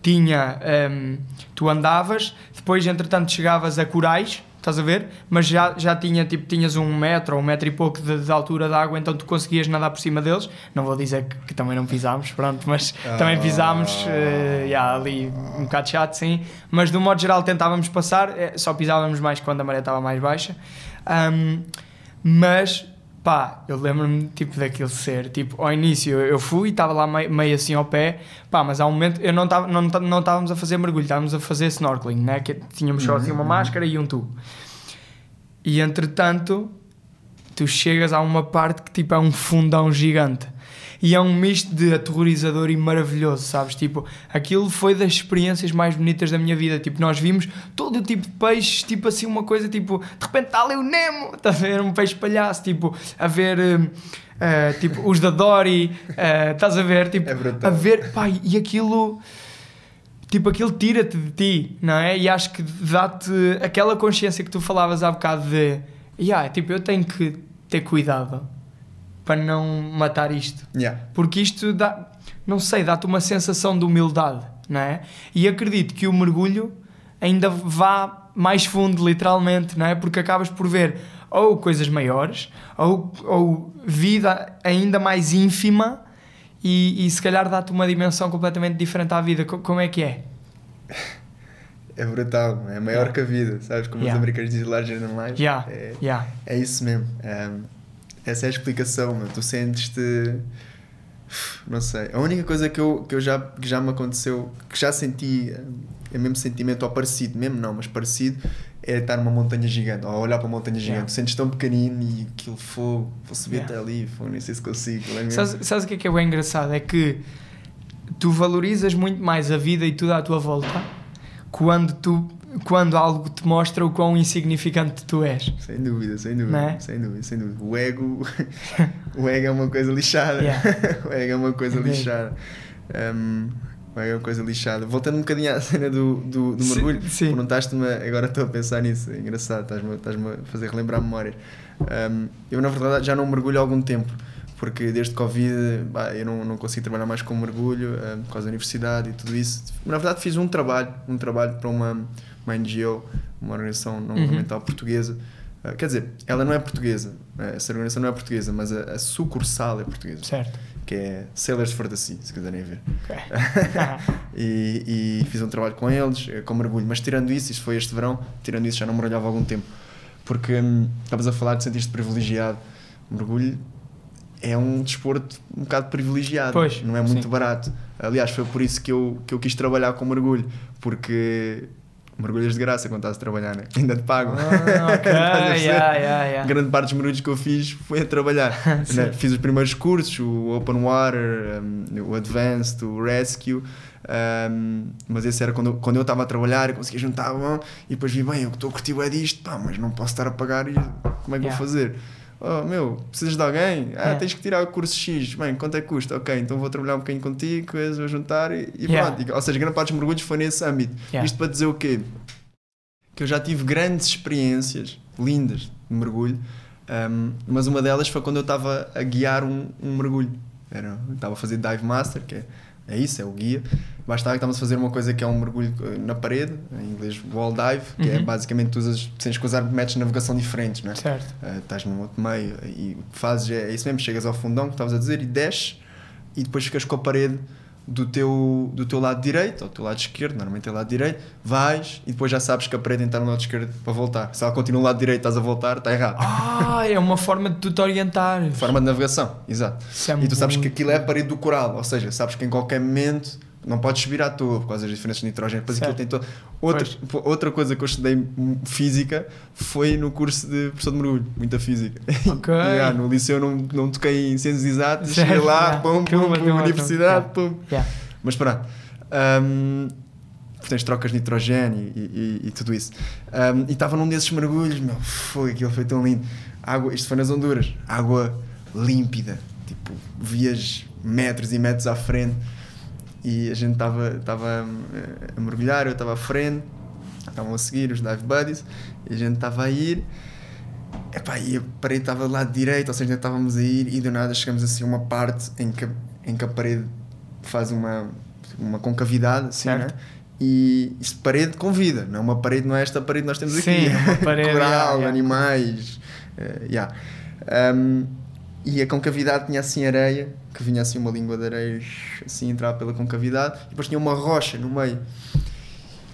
tinha hum, tu andavas, depois entretanto chegavas a corais, estás a ver? Mas já, já tinha tipo tinhas um metro ou um metro e pouco de, de altura de água, então tu conseguias nadar por cima deles. Não vou dizer que, que também não pisámos, pronto, mas também pisámos eh, yeah, ali um bocado chato, sim. Mas um modo geral tentávamos passar, eh, só pisávamos mais quando a maré estava mais baixa. Ahm, mas pá, eu lembro-me tipo daquilo ser, tipo, ao início eu fui, estava lá meio, meio assim ao pé, pá, mas há um momento eu não estava não, não estávamos a fazer mergulho, estávamos a fazer snorkeling, né? Que tínhamos só assim uma máscara e um tubo. E entretanto, tu chegas a uma parte que tipo é um fundão gigante. E é um misto de aterrorizador e maravilhoso, sabes? Tipo, aquilo foi das experiências mais bonitas da minha vida. Tipo, nós vimos todo o tipo de peixes, tipo assim, uma coisa tipo, de repente está ali o Nemo, estás a ver? Um peixe palhaço, tipo, a ver. hum, eh, tipo, os da Dory, eh, estás a ver? Tipo, É brutal. a ver, pá, e aquilo tipo, aquilo tira-te de ti, não é? E acho que dá-te aquela consciência que tu falavas há bocado de, yeah, tipo, eu tenho que ter cuidado para não matar isto. Yeah. Porque isto dá, não sei, dá-te uma sensação de humildade, não é? E acredito que o mergulho ainda vá mais fundo, literalmente, não é? Porque acabas por ver ou coisas maiores, ou, ou vida ainda mais ínfima e, e se calhar dá-te uma dimensão completamente diferente à vida. Co- Como é que é? É brutal, é maior Yeah. que a vida, sabes? Como Yeah. os americanos dizem larger than life. Yeah, É, yeah. é isso mesmo. Um, essa é a explicação, meu. Tu sentes-te. Não sei. A única coisa que, eu, que, eu já, que já me aconteceu, que já senti, é mesmo sentimento, ou parecido, mesmo não, mas parecido, é estar numa montanha gigante, ou olhar para uma montanha gigante. Yeah. Tu sentes tão pequenino e aquilo fogo, vou subir Yeah. até ali, fogo, nem sei se consigo. é Sabes, sabes o que é que é bem engraçado? É que tu valorizas muito mais a vida e tudo à tua volta quando, tu, quando algo te mostra o quão insignificante tu és. Sem dúvida, sem dúvida, é? sem dúvida, sem dúvida. O ego, o ego é uma coisa lixada. Yeah. o ego é uma coisa É lixada. Um, o ego é uma coisa lixada. Voltando um bocadinho à cena do, do, do mergulho, perguntaste-me, agora estou a pensar nisso, é engraçado, estás-me estás-me a fazer relembrar memórias. Um, eu, na verdade, já não mergulho há algum tempo, porque desde Covid bah, eu não, não consigo trabalhar mais com mergulho, um, por causa da universidade e tudo isso. Na verdade, fiz um trabalho, um trabalho para uma, uma NGO, uma organização não Uhum. governamental portuguesa. Uh, quer dizer, ela não é portuguesa, né? essa organização não é portuguesa, mas a, a sucursal é portuguesa, Certo. que é Sailors for the Sea, se quiserem ver. Ok. e, e fiz um trabalho com eles, eh, com mergulho. Mas tirando isso, isto foi este verão, tirando isso já não mergulhava há algum tempo. Porque hum, estavas a falar de sentir-te privilegiado. Mergulho é um desporto um bocado privilegiado, Pois, não é muito sim. barato. Aliás, foi por isso que eu, que eu quis trabalhar com mergulho, porque mergulhas de graça quando estás a trabalhar, né? ainda te pagam. Ah, ok, Estás a perceber? yeah, yeah, yeah. Grande parte dos mergulhos que eu fiz foi a trabalhar. Né? Fiz os primeiros cursos, o Open Water, um, o Advanced, o Rescue. um, mas esse era quando, eu- quando eu estava a trabalhar, eu conseguia juntar bom, e depois vi, bem, eu estou a curtir é disto, pá, mas não posso estar a pagar, e como é que vou fazer? Oh, meu, precisas de alguém? Ah, Yeah. tens que tirar o curso X. Bem, quanto é que custa? Ok, então vou trabalhar um bocadinho contigo, vou juntar e, e Yeah. pronto. Ou seja, grande parte dos mergulhos foi nesse âmbito. Yeah. Isto para dizer o quê? Que eu já tive grandes experiências lindas de mergulho, um, mas uma delas foi quando eu estava a guiar um, um mergulho. Era, estava a fazer Dive Master, que é, é isso, é o guia. Bastava que estávamos a fazer uma coisa que é um mergulho eh, na parede, em inglês wall dive, que é Uhum. basicamente tu usas, tens que usar métodos de navegação diferentes, não é? Certo. Uh, estás num outro meio e o que fazes é, é isso mesmo, chegas ao fundão que estavas a dizer e desces e depois ficas com a parede do teu, do teu lado direito ou do teu lado esquerdo, normalmente é lado direito, vais e depois já sabes que a parede está no lado esquerdo para voltar. Se ela continua no lado direito estás a voltar, está errado. Ah, é uma forma de tu te orientar. Forma de navegação, exato. É e tu sabes que aquilo é a parede do coral, ou seja, sabes que em qualquer momento não podes subir à toa por causa das diferenças de nitrogênio. Depois aquilo tem outra, outra coisa que eu estudei física foi no curso de professor de mergulho, muita física. Ok. Yeah, no liceu não, não toquei em ciências exatas, cheguei lá, yeah. pum, pum, pum, universidade, pum. Yeah. Mas pronto. Um, tens trocas de nitrogênio e, e- e tudo isso. Um, e estava num desses mergulhos, meu, foi, aquilo foi tão lindo. Água, isto foi nas Honduras, água límpida, tipo, vias metros e metros à frente. E a gente estava estava eh, a mergulhar, eu estava à frente, estavam a seguir os dive buddies, e a gente estava a ir. Epá, e a parede estava do lado direito, ou seja, estávamos a ir e do nada chegamos assim a uma parte em que, em que a parede faz uma, uma concavidade, assim, Certo. né? E isto parede com vida, não é uma parede, não é esta parede que nós temos Sim, aqui. é uma parede, Coral, yeah, yeah. animais. eh, yeah. Um, e a concavidade tinha assim areia, que vinha assim uma língua de areia, assim entrava pela concavidade, e depois tinha uma rocha no meio.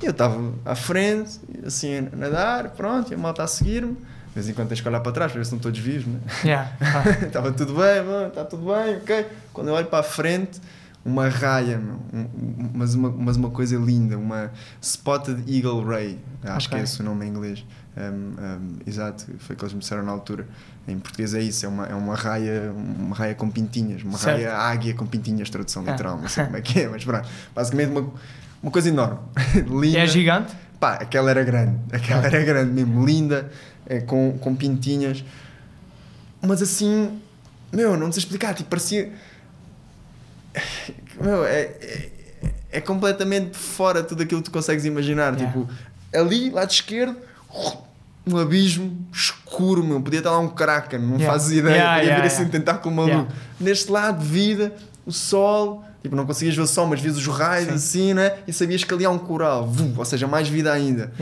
E eu estava à frente, assim a nadar, pronto, e a malta a seguir-me. De vez em quando tens que olhar para trás para ver se não todos vivos, né? Yeah. Ah, Estava tudo bem, mano, está tudo bem, ok. Quando eu olho para a frente, uma raia, um- mas, uma, mas uma coisa linda, uma Spotted Eagle Ray, acho que Ok. é esse o nome em inglês. Um, um, exato, foi o que eles me disseram na altura. Em português é isso, é uma, é uma raia, uma raia com pintinhas, uma Certo. raia águia com pintinhas, tradução Ah. literal, não sei como é que é, mas pronto. Basicamente uma, uma coisa enorme, linda. é gigante? Pá, aquela era grande, aquela era grande mesmo, linda, eh, com, com pintinhas, mas assim, meu, não sei explicar, tipo, parecia. Meu, é, é, é completamente fora tudo aquilo que tu consegues imaginar. Yeah. Tipo, ali, lado esquerdo, um abismo escuro, meu, podia estar lá um kraken, não Yeah. fazes ideia, Yeah, podia yeah, vir assim tentar com maluco. Yeah. Neste lado, vida, o sol, tipo, não conseguias ver o sol, mas vias os raios Sim. assim, né? E sabias que ali há um coral, vum, ou seja, mais vida ainda.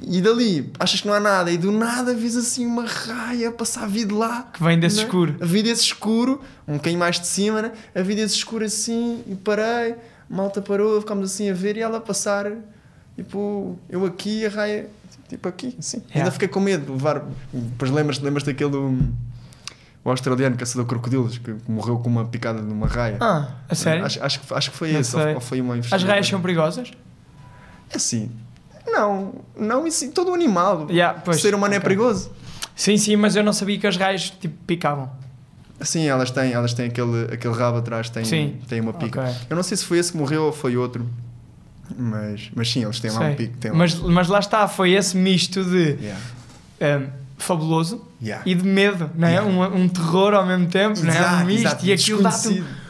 E dali, achas que não há nada, e do nada vês assim uma raia passar a vida lá. Que vem desse né? escuro. A vida desse escuro, um bocadinho mais de cima, né? A vida desse escuro assim, e parei, malta parou, ficámos assim a ver, e ela a passar, tipo, eu aqui, a raia, tipo aqui, assim. Yeah. Ainda fiquei com medo de levar. Depois lembras-te lembras daquele. um, o australiano caçador de crocodilos que morreu com uma picada de uma raia. Ah, a sério? Acho, acho, que- acho que foi Não esse, ou, foi uma As raias são perigosas? É assim. Não, não, e sim, todo animal. Yeah, pois, o ser humano é ok. perigoso. Sim, sim, mas eu não sabia que as raias tipo, picavam. Sim, elas têm, elas têm aquele, aquele rabo atrás, têm, Sim. têm uma pica. Ok. Eu não sei se foi esse que morreu ou foi outro, mas, mas sim, eles têm lá Sei. um pico. Têm lá Mas, um- mas lá está, foi esse misto de Yeah. um, fabuloso Yeah. e de medo, não é? Yeah. Um, um terror ao mesmo tempo, não é? Exato, Um misto exato, e aquilo dá-te um... desconhecido.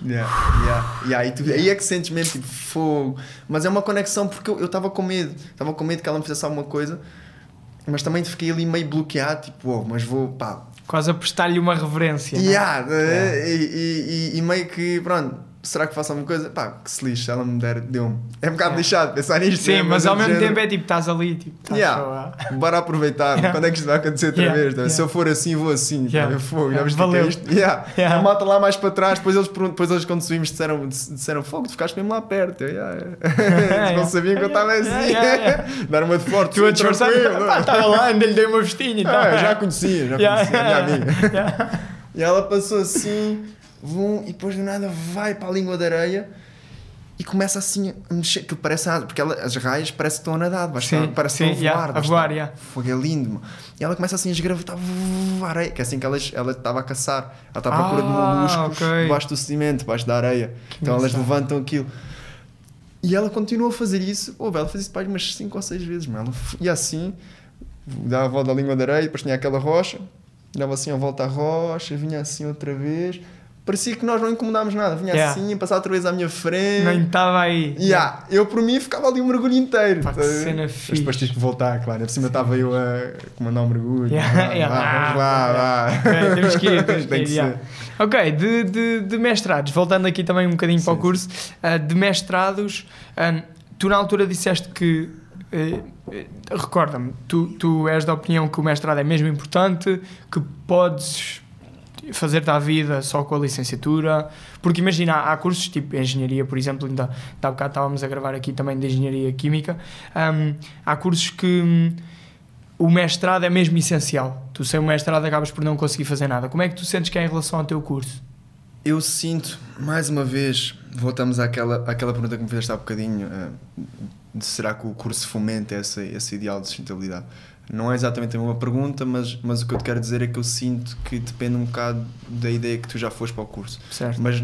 Yeah, yeah, yeah. E tu, aí é que sentes mesmo tipo fogo. Mas é uma conexão porque eu estava com medo. Estava com medo que ela me fizesse alguma coisa. Mas também fiquei ali meio bloqueado, tipo, oh, mas vou, pá. Quase a prestar-lhe uma reverência. não é? Yeah, eh, e, e- e- e meio que, pronto, será que faço alguma coisa? Pá, que se lixe, ela me der, deu-me. É um bocado Yeah. lixado pensar nisto. Sim, né? mas ao é mesmo género, tempo é tipo, estás ali, tipo, estás Yeah. só. Bora aproveitar, Yeah. quando é que isto vai acontecer outra Yeah, vez? yeah. Se eu for assim, vou assim. Yeah. Yeah. Fogo, já viste o que é Valeu. isto? Yeah. Yeah. A malta lá mais para trás, depois eles, depois eles quando subimos disseram, disseram fogo, tu ficaste mesmo lá perto. Eu. Eles não sabiam que eu estava assim. Dar uma de forte, Tu a disfarçar, estava lá, ainda lhe dei uma vestinha e tal. Ah, eu já conhecia, já conhecia, a minha amiga. E ela passou assim, vum, e depois do nada vai para a língua da areia e começa assim a mexer, que parece porque ela, as raias parece que estão a nadar, Sim, da- parece que sim, a voar. yeah, a voar, yeah. Fogo é lindo, mano. E ela começa assim a esgravitar areia, que é assim que ela, ela estava a caçar, ela está à procura de Ah, moluscos ok. debaixo do sedimento, debaixo da areia. então elas levantam aquilo. E ela continua a fazer isso. Oh, ela faz isso para umas 5 ou 6 vezes, mano. Ia assim, dava a volta da língua da areia, depois tinha aquela rocha, dava assim a volta à rocha, vinha assim outra vez. Parecia que nós não incomodámos nada. Vinha Yeah. assim, passava outra vez à minha frente. Nem estava aí. Yeah. Eu, por mim, ficava ali um mergulho inteiro. Pá, que cena Mas fixe. depois tive que voltar, claro. Por cima estava eu a comandar um mergulho. Yeah, Vá, yeah. vá, vamos lá, vá. Ok, temos que ir, temos que ir, yeah. Ok, de, de, de mestrados, voltando aqui também um bocadinho para o Sim, curso, ah, de mestrados, ah, tu na altura disseste que, eh, recorda-me, tu, tu és da opinião que o mestrado é mesmo importante, que podes fazer-te à vida só com a licenciatura, porque imagina, há cursos tipo engenharia, por exemplo, ainda, há bocado estávamos a gravar aqui também de engenharia química, hum, há cursos que hum, o mestrado é mesmo essencial. Tu sem o mestrado acabas por não conseguir fazer nada. Como é que tu sentes que é em relação ao teu curso? Eu sinto, mais uma vez, voltamos àquela, àquela pergunta que me fizeste há bocadinho: de será que o curso fomenta esse, esse ideal de sustentabilidade? Não é exatamente a mesma pergunta, mas, mas o que eu te quero dizer é que eu sinto que depende um bocado da ideia que tu já foste para o curso. Certo? Mas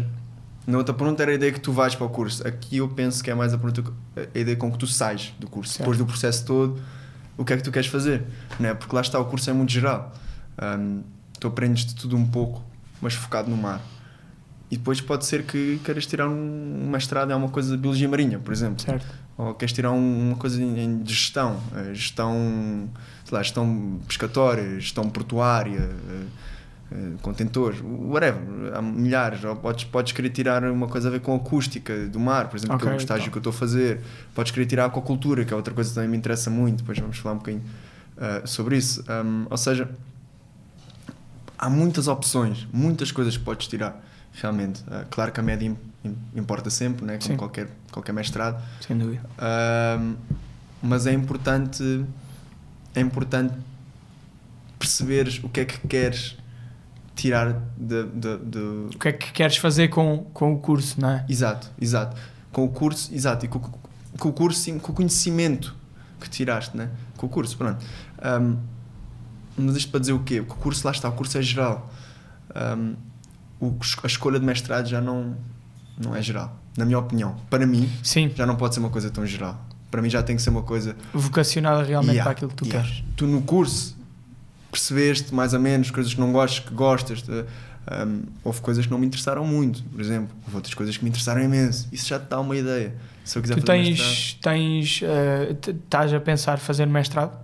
na outra pergunta era a ideia que tu vais para o curso. Aqui eu penso que é mais a, pergunta, a ideia com que tu sais do curso. Certo. Depois do processo todo, o que é que tu queres fazer? Não é? Porque lá está, o curso é muito geral. Hum, tu aprendes de tudo um pouco, mas focado no mar. E depois pode ser que queiras tirar um um mestrado em alguma coisa de biologia marinha, por exemplo. Certo. Ou queres tirar um- uma coisa em em gestão, eh, gestão, lá, gestão pescatória, gestão portuária, eh, eh, contentores, whatever. Há milhares. Podes, podes querer tirar uma coisa a ver com acústica do mar, por exemplo, que é o estágio então. que eu estou a fazer. Podes querer tirar aquacultura, que é outra coisa que também me interessa muito. Depois vamos falar um bocadinho eh, sobre isso. Um, ou seja, há muitas opções, muitas coisas que podes tirar, realmente. Uh, claro que a média im- im- importa sempre, né? como Sim. qualquer, qualquer mestrado, Sem dúvida. Um, mas é importante, é importante perceberes o que é que queres tirar de, de, de- O que é que queres fazer com, com o curso, não é? Exato, exato. Com o curso, exato, e com, com o curso, com o conhecimento que tiraste, né? Com o curso, pronto. Um, mas isto para dizer o quê? O curso lá está, o curso é geral. Um, o- a escolha de mestrado já não, não é geral, na minha opinião. Para mim, Sim, já não pode ser uma coisa tão geral. Para mim já tem que ser uma coisa. vocacionada realmente Yeah, para aquilo que tu yeah. queres. Tu no curso percebeste mais ou menos coisas que não gostas, que gostas. de- um, houve coisas que não me interessaram muito, por exemplo. Houve outras coisas que me interessaram imenso. Isso já te dá uma ideia. Se eu quiser Tu fazer tens, mestrado- tens t- estás a pensar fazer mestrado?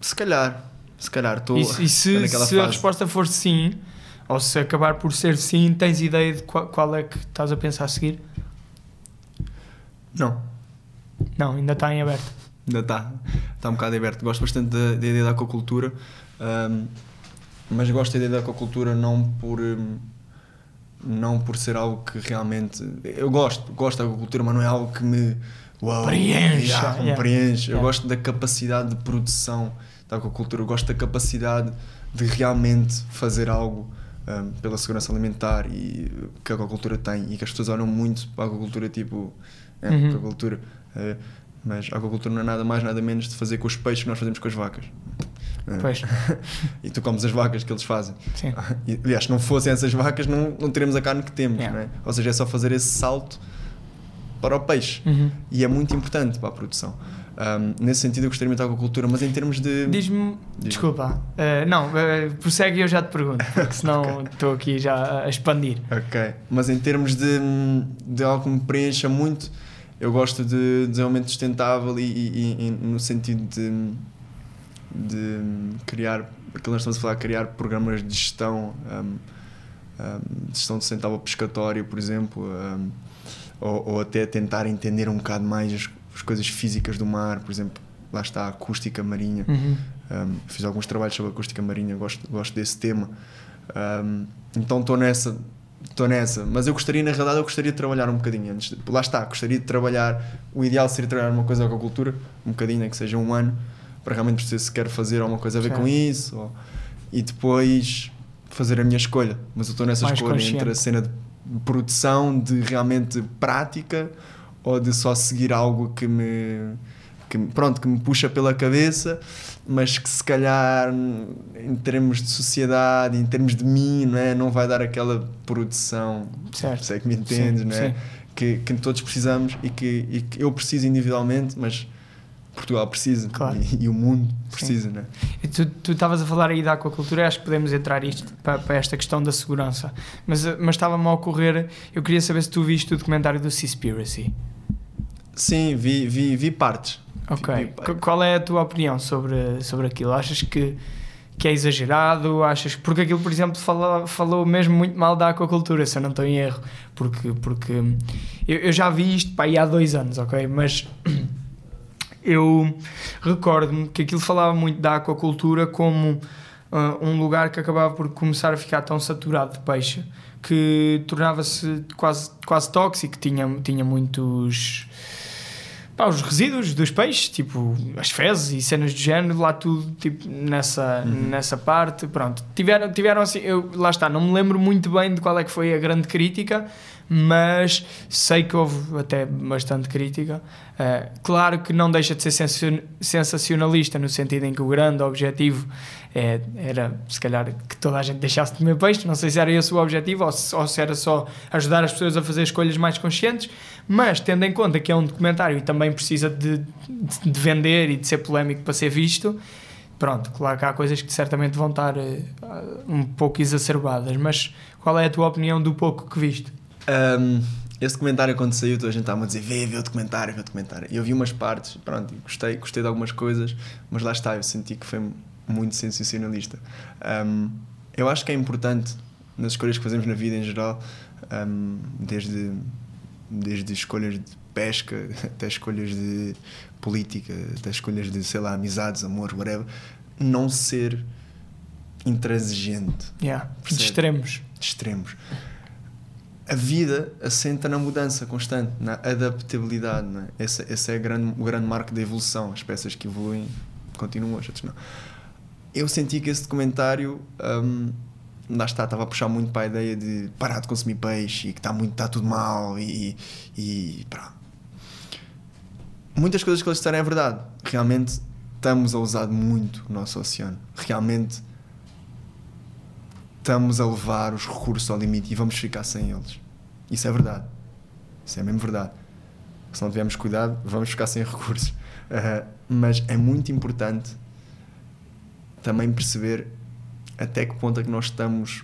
Se calhar, se calhar estou E, se- e se, se a resposta for sim, ou se acabar por ser sim, tens ideia de qual, qual é que estás a pensar a seguir? Não, Não, ainda está em aberto. ainda está. Está um bocado aberto. Gosto bastante da, da ideia da aquacultura, um, mas gosto da ideia da aquacultura não por. um, não por ser algo que realmente. Eu gosto, gosto da aquacultura, mas não é algo que me. Uau, Preencha, yeah, me yeah. preenche. Eu gosto da capacidade de produção da aquacultura, eu gosto da capacidade de realmente fazer algo um, pela segurança alimentar e que a aquacultura tem e que as pessoas olham muito para a aquacultura tipo. É, Uhum. aquacultura. eh, mas a aquacultura não é nada mais, nada menos de fazer com os peixes que nós fazemos com as vacas. Eh, Pois, e tu comes as vacas que eles fazem. sim. E, aliás, se não fossem essas vacas, não, não teremos a carne que temos. Yeah. não é? Ou seja, é só fazer esse salto para o peixe. Uhum. E é muito importante para a produção. Um, nesse sentido, eu gostaria muito da aquacultura, mas em termos de. Diz-me, Diz-me. desculpa, eh, não, uh, prossegue e eu já te pergunto, porque senão estou aqui já a expandir. Ok. Mas em termos de, de algo que me preencha muito, eu gosto de desenvolvimento sustentável e, e- e- no sentido de, de criar, aquilo nós estamos a falar, criar programas de gestão um, um, gestão sustentável pescatória, por exemplo, um, ou, ou, até tentar entender um bocado mais as, as, coisas físicas do mar, por exemplo, lá está a acústica marinha. Uhum. Um, fiz alguns trabalhos sobre acústica marinha, gosto, gosto desse tema. então estou nessa, estou nessa, mas eu gostaria, na realidade, eu gostaria de trabalhar um bocadinho antes. Lá está, gostaria de trabalhar. O ideal seria trabalhar uma coisa com a cultura, um bocadinho, nem que seja um ano, para realmente perceber se quero fazer alguma coisa a ver com isso. Ou, e depois fazer a minha escolha. Mas eu estou nessa Mais escolha consciente. entre a cena de produção, de realmente prática, ou de só seguir algo que me. Que, pronto, que me puxa pela cabeça, mas que se calhar em termos de sociedade, em termos de mim, não, é? não vai dar aquela produção, certo. sei que me entendes, sim, não é? Que, que todos precisamos e que, e que eu preciso individualmente, mas Portugal precisa claro. e, e, o mundo precisa, né? E tu estavas a falar aí da aquacultura, acho que podemos entrar isto para, para esta questão da segurança, mas, mas estava-me a ocorrer, eu queria saber se tu viste o documentário do Seaspiracy. Sim, vi, vi, vi partes. Ok. Vi, vi Qual é a tua opinião sobre, sobre aquilo? Achas que, que é exagerado? Achas porque aquilo, por exemplo, falou, falou mesmo muito mal da aquacultura, se eu não estou em erro, porque, porque eu, eu já vi isto aí há dois anos, ok? Mas eu recordo-me que aquilo falava muito da aquacultura como uh, um lugar que acabava por começar a ficar tão saturado de peixe que tornava-se quase, quase tóxico, tinha, tinha muitos pá, os resíduos dos peixes, tipo as fezes e cenas do género, lá tudo tipo, nessa, uhum. nessa parte. Pronto, tiveram, tiveram assim, eu, lá está, não me lembro muito bem de qual é que foi a grande crítica, mas sei que houve até bastante crítica. Uh, claro que não deixa de ser sensacionalista, no sentido em que o grande objetivo é, era, se calhar, que toda a gente deixasse de comer peixe. Não sei se era esse o objetivo ou se, ou se era só ajudar as pessoas a fazer escolhas mais conscientes, mas tendo em conta que é um documentário e também precisa de, de, de vender e de ser polémico para ser visto. Pronto, claro que há coisas que certamente vão estar uh, um pouco exacerbadas, mas qual é a tua opinião do pouco que viste? Um, esse documentário, quando saiu, toda a gente estava a dizer: vê, vê o documentário, vê o documentário. E eu vi umas partes, pronto, gostei, gostei de algumas coisas, mas lá está, eu senti que foi muito sensacionalista. Um, eu acho que é importante nas escolhas que fazemos na vida em geral, um, desde, desde escolhas de pesca até escolhas de política, até escolhas de, sei lá, amizades, amor, whatever, não ser intransigente. Yeah, de extremos. De extremos a vida assenta na mudança constante, na adaptabilidade. Não é? esse, esse é grande, o grande marco da evolução. As peças que evoluem continuam, as outras não. Eu senti que esse documentário, um, lá está, estava a puxar muito para a ideia de parar de consumir peixe e que está, muito, está tudo mal e, e. Muitas coisas que eles disseram é verdade. Realmente estamos a usar muito o nosso oceano. Realmente estamos a levar os recursos ao limite e vamos ficar sem eles. Isso é verdade. Isso é mesmo verdade. Se não tivermos cuidado, vamos ficar sem recursos. Uh, mas é muito importante também perceber até que ponto é que nós estamos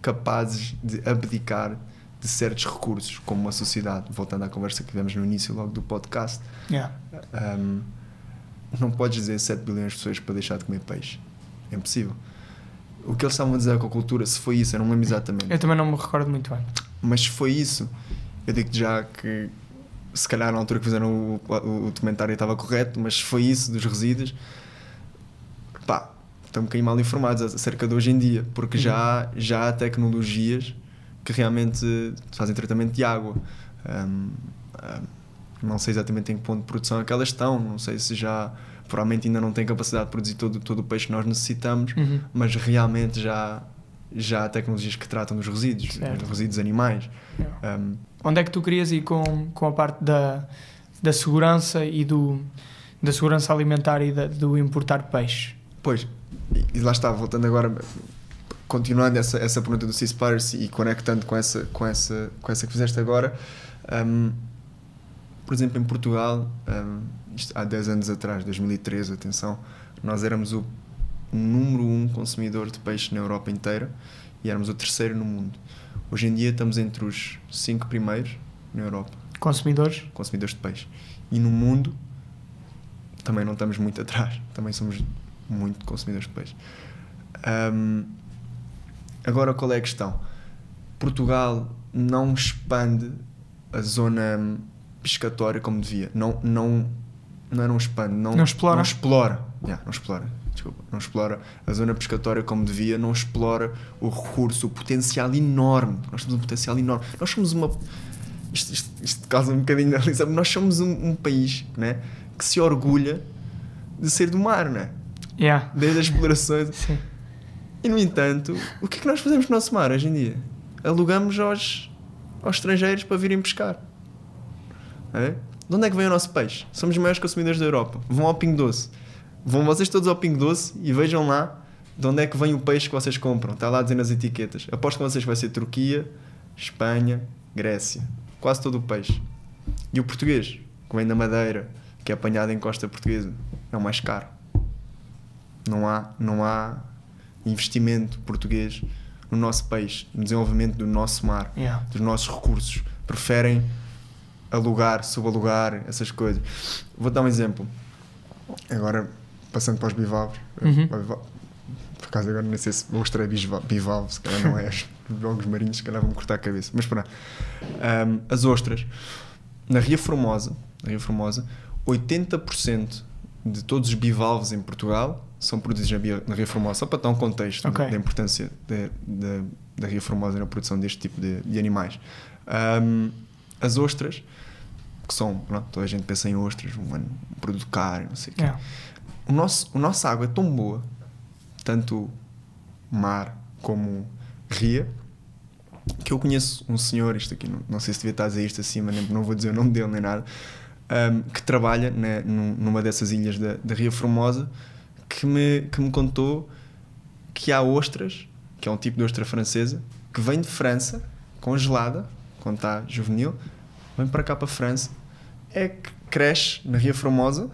capazes de abdicar de certos recursos, como a sociedade. Voltando à conversa que tivemos no início logo do podcast. Yeah. Um, não podes dizer 7 bilhões de pessoas para deixar de comer peixe. É impossível o que eles estavam a dizer com a cultura, se foi isso, eu não me lembro exatamente. Eu também não me recordo muito bem. Mas se foi isso, eu digo já que se calhar na altura que fizeram o, o, o documentário estava correto, mas se foi isso dos resíduos, pá, estão um bocadinho mal informados acerca de hoje em dia, porque uhum. já, já há tecnologias que realmente fazem tratamento de água. Um, um, não sei exatamente em que ponto de produção é que elas estão, não sei se já provavelmente ainda não tem capacidade de produzir todo, todo o peixe que nós necessitamos, uhum. mas realmente já, já há tecnologias que tratam dos resíduos, dos resíduos animais. Um, Onde é que tu querias ir com, com a parte da, da segurança e do, da segurança alimentar e da, do importar peixe? Pois, e lá está, voltando agora, continuando essa, essa pergunta do Seaspiracy e conectando com essa, com essa, com essa que fizeste agora, um, por exemplo, em Portugal, um, isto, há 10 anos atrás, 2013, atenção, nós éramos o número um consumidor de peixe na Europa inteira e éramos o terceiro no mundo. Hoje em dia estamos entre os cinco primeiros na Europa. Consumidores? Consumidores de peixe. E no mundo também não estamos muito atrás. Também somos muito consumidores de peixe. Um, agora, qual é a questão? Portugal não expande a zona pescatória como devia. Não, não, não, não expande, não, Não explora. Não explora. Yeah, não explora. Desculpa, não explora a zona pescatória como devia, não explora o recurso, o potencial enorme. Nós temos um potencial enorme. Nós somos uma. Isto, isto, isto causa um bocadinho de analisar, nós somos um, um país né, que se orgulha de ser do mar, né? Yeah. desde as explorações. Sim. E no entanto, o que é que nós fazemos no nosso mar hoje em dia? Alugamos aos, aos estrangeiros para virem pescar. É? De onde é que vem o nosso peixe? Somos os maiores consumidores da Europa. Vão ao Pingo Doce. Vão vocês todos ao Pingo Doce e vejam lá de onde é que vem o peixe que vocês compram. Está lá a dizer nas etiquetas. Aposto que vocês vai ser Turquia, Espanha, Grécia. Quase todo o peixe. E o português, que vem da Madeira, que é apanhado em costa portuguesa, é o mais caro. Não há, não há investimento português no nosso peixe, no desenvolvimento do nosso mar, Yeah. dos nossos recursos. Preferem alugar, subalugar, essas coisas. Vou dar um exemplo. Agora, passando para os bivalves. Uhum. Por acaso agora nem sei se vou mostrar bisva- bivalve, se calhar não é. Os jogos marinhos, se calhar vão-me cortar a cabeça. Mas pronto. Ahm, as ostras. Na Ria Formosa, na Ria Formosa, 80% de todos os bivalves em Portugal são produzidos na, Bia- na Ria Formosa. Só para dar um contexto Ok. da importância da, da, da Ria Formosa na produção deste tipo de, de animais. Ahm, as ostras, que são, pronto, toda a gente pensa em ostras, um, um produto caro, não sei o quê. Yeah. O nosso, a nossa água é tão boa, tanto mar como ria, que eu conheço um senhor, isto aqui, não, não sei se devia estar a dizer isto mas nem- não vou dizer o nome dele nem nada, ahm, que trabalha né, num- numa dessas ilhas da, da Ria Formosa, que me, que me contou que há ostras, que é um tipo de ostra francesa, que vem de França, congelada, quando está juvenil, vem para cá para a França, é que cresce na Ria Formosa,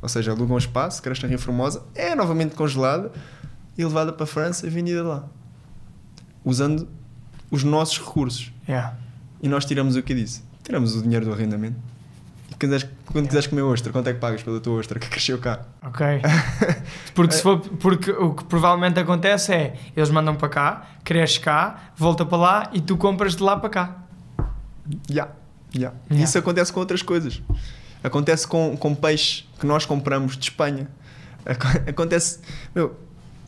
ou seja, aluga um espaço, cresce na Ria Formosa, é novamente congelada e levada para a França e vendida lá. Usando os nossos recursos. Yeah. E nós tiramos o que disse? Tiramos o dinheiro do arrendamento. Quiseres- quando quiseres comer ostra, quanto é que pagas pela tua ostra que cresceu cá? Ok. Porque, se for, porque o que provavelmente acontece é eles mandam para cá, cresce cá, volta para lá e tu compras de lá para cá. Ya, ya. Ya. Isso acontece com outras coisas. Acontece com, com peixe que nós compramos de Espanha. Aco- Acontece. Meu,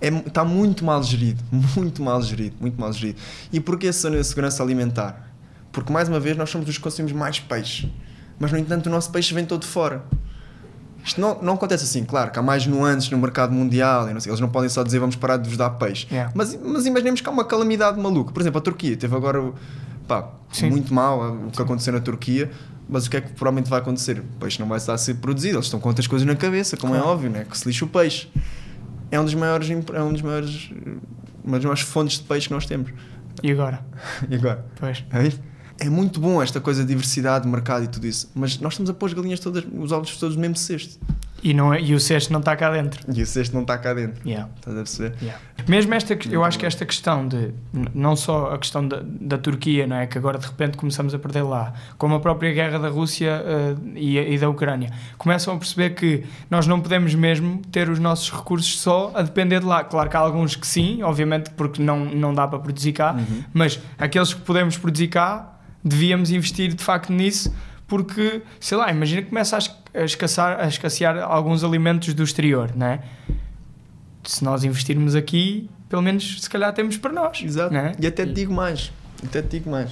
está muito mal gerido. Muito mal gerido. Muito mal gerido. E porquê essa segurança alimentar? Porque, mais uma vez, nós somos os que consumimos mais peixe. Mas, no entanto, o nosso peixe vem todo de fora. Isto não, não acontece assim, claro, que há mais nuances no mercado mundial, não sei, eles não podem só dizer vamos parar de vos dar peixe. Yeah. Mas, mas imaginemos que há uma calamidade maluca. Por exemplo, a Turquia teve agora pá, Sim. muito mal o que aconteceu na Turquia, mas o que é que provavelmente vai acontecer? O peixe não vai estar a ser produzido, eles estão com outras coisas na cabeça, como é Claro. óbvio, né? que se lixa o peixe. É um dos maiores, é um dos maiores, uma das maiores fontes de peixe que nós temos. E agora? E agora? Pois. É isso? É muito bom esta coisa de diversidade de mercado e tudo isso, mas nós estamos a pôr as galinhas todas, os ovos todos no mesmo cesto. E, não é, e o cesto não está cá dentro. E o cesto não está cá dentro. Yeah. Estás a perceber? Yeah. Mesmo esta, eu acho que esta questão de, não só a questão da, da Turquia, não é? que agora de repente começamos a perder lá, como a própria guerra da Rússia eh, e, e da Ucrânia, começam a perceber que nós não podemos mesmo ter os nossos recursos só a depender de lá. Claro que há alguns que sim, obviamente, porque não, não dá para produzir cá, Uhum. mas aqueles que podemos produzir cá, devíamos investir de facto nisso, porque, sei lá, imagina que começa a, es- a escassear, alguns alimentos do exterior, não é? Se nós investirmos aqui, pelo menos se calhar temos para nós. Exato. é? E até te digo mais. Até te digo mais.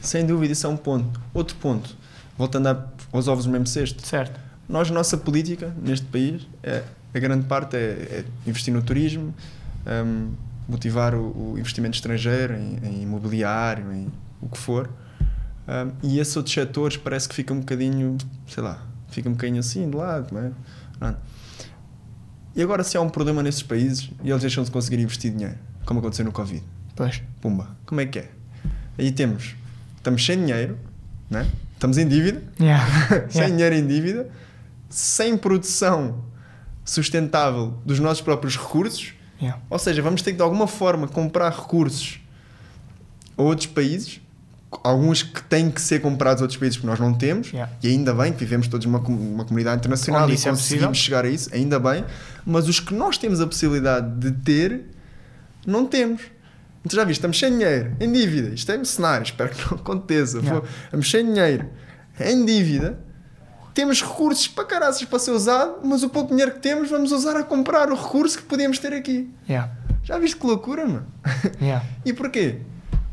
Sem dúvida, isso é um ponto. Outro ponto. Voltando a- aos ovos no mesmo cesto. Certo. Nós, nossa política neste país, é, a grande parte é, é investir no turismo, hum, motivar o, o investimento estrangeiro em, em imobiliário, em o que for. Hum, e esses outros setores parece que fica um bocadinho, sei lá, fica um bocadinho assim de lado, não é? Pronto. E agora, se há um problema nesses países e eles deixam de conseguir investir dinheiro, como aconteceu no Covid, Pois. pumba, como é que é? Aí temos, estamos sem dinheiro, né? estamos em dívida, Yeah. sem Yeah. dinheiro em dívida, sem produção sustentável dos nossos próprios recursos, Yeah. ou seja, vamos ter que de alguma forma comprar recursos a outros países, alguns que têm que ser comprados a outros países que nós não temos, Yeah. e ainda bem que vivemos todos numa uma comunidade internacional Onde e é conseguimos possível. chegar a isso, ainda bem, mas os que nós temos a possibilidade de ter, não temos. Tu já viste, estamos sem dinheiro, em dívida. Isto é um cenário, espero que não aconteça. Yeah. Vou- Estamos sem dinheiro, em dívida. Temos recursos para caraças para ser usado, mas o pouco dinheiro que temos vamos usar a comprar o recurso que podíamos ter aqui. Yeah. Já viste que loucura, mano? E porquê?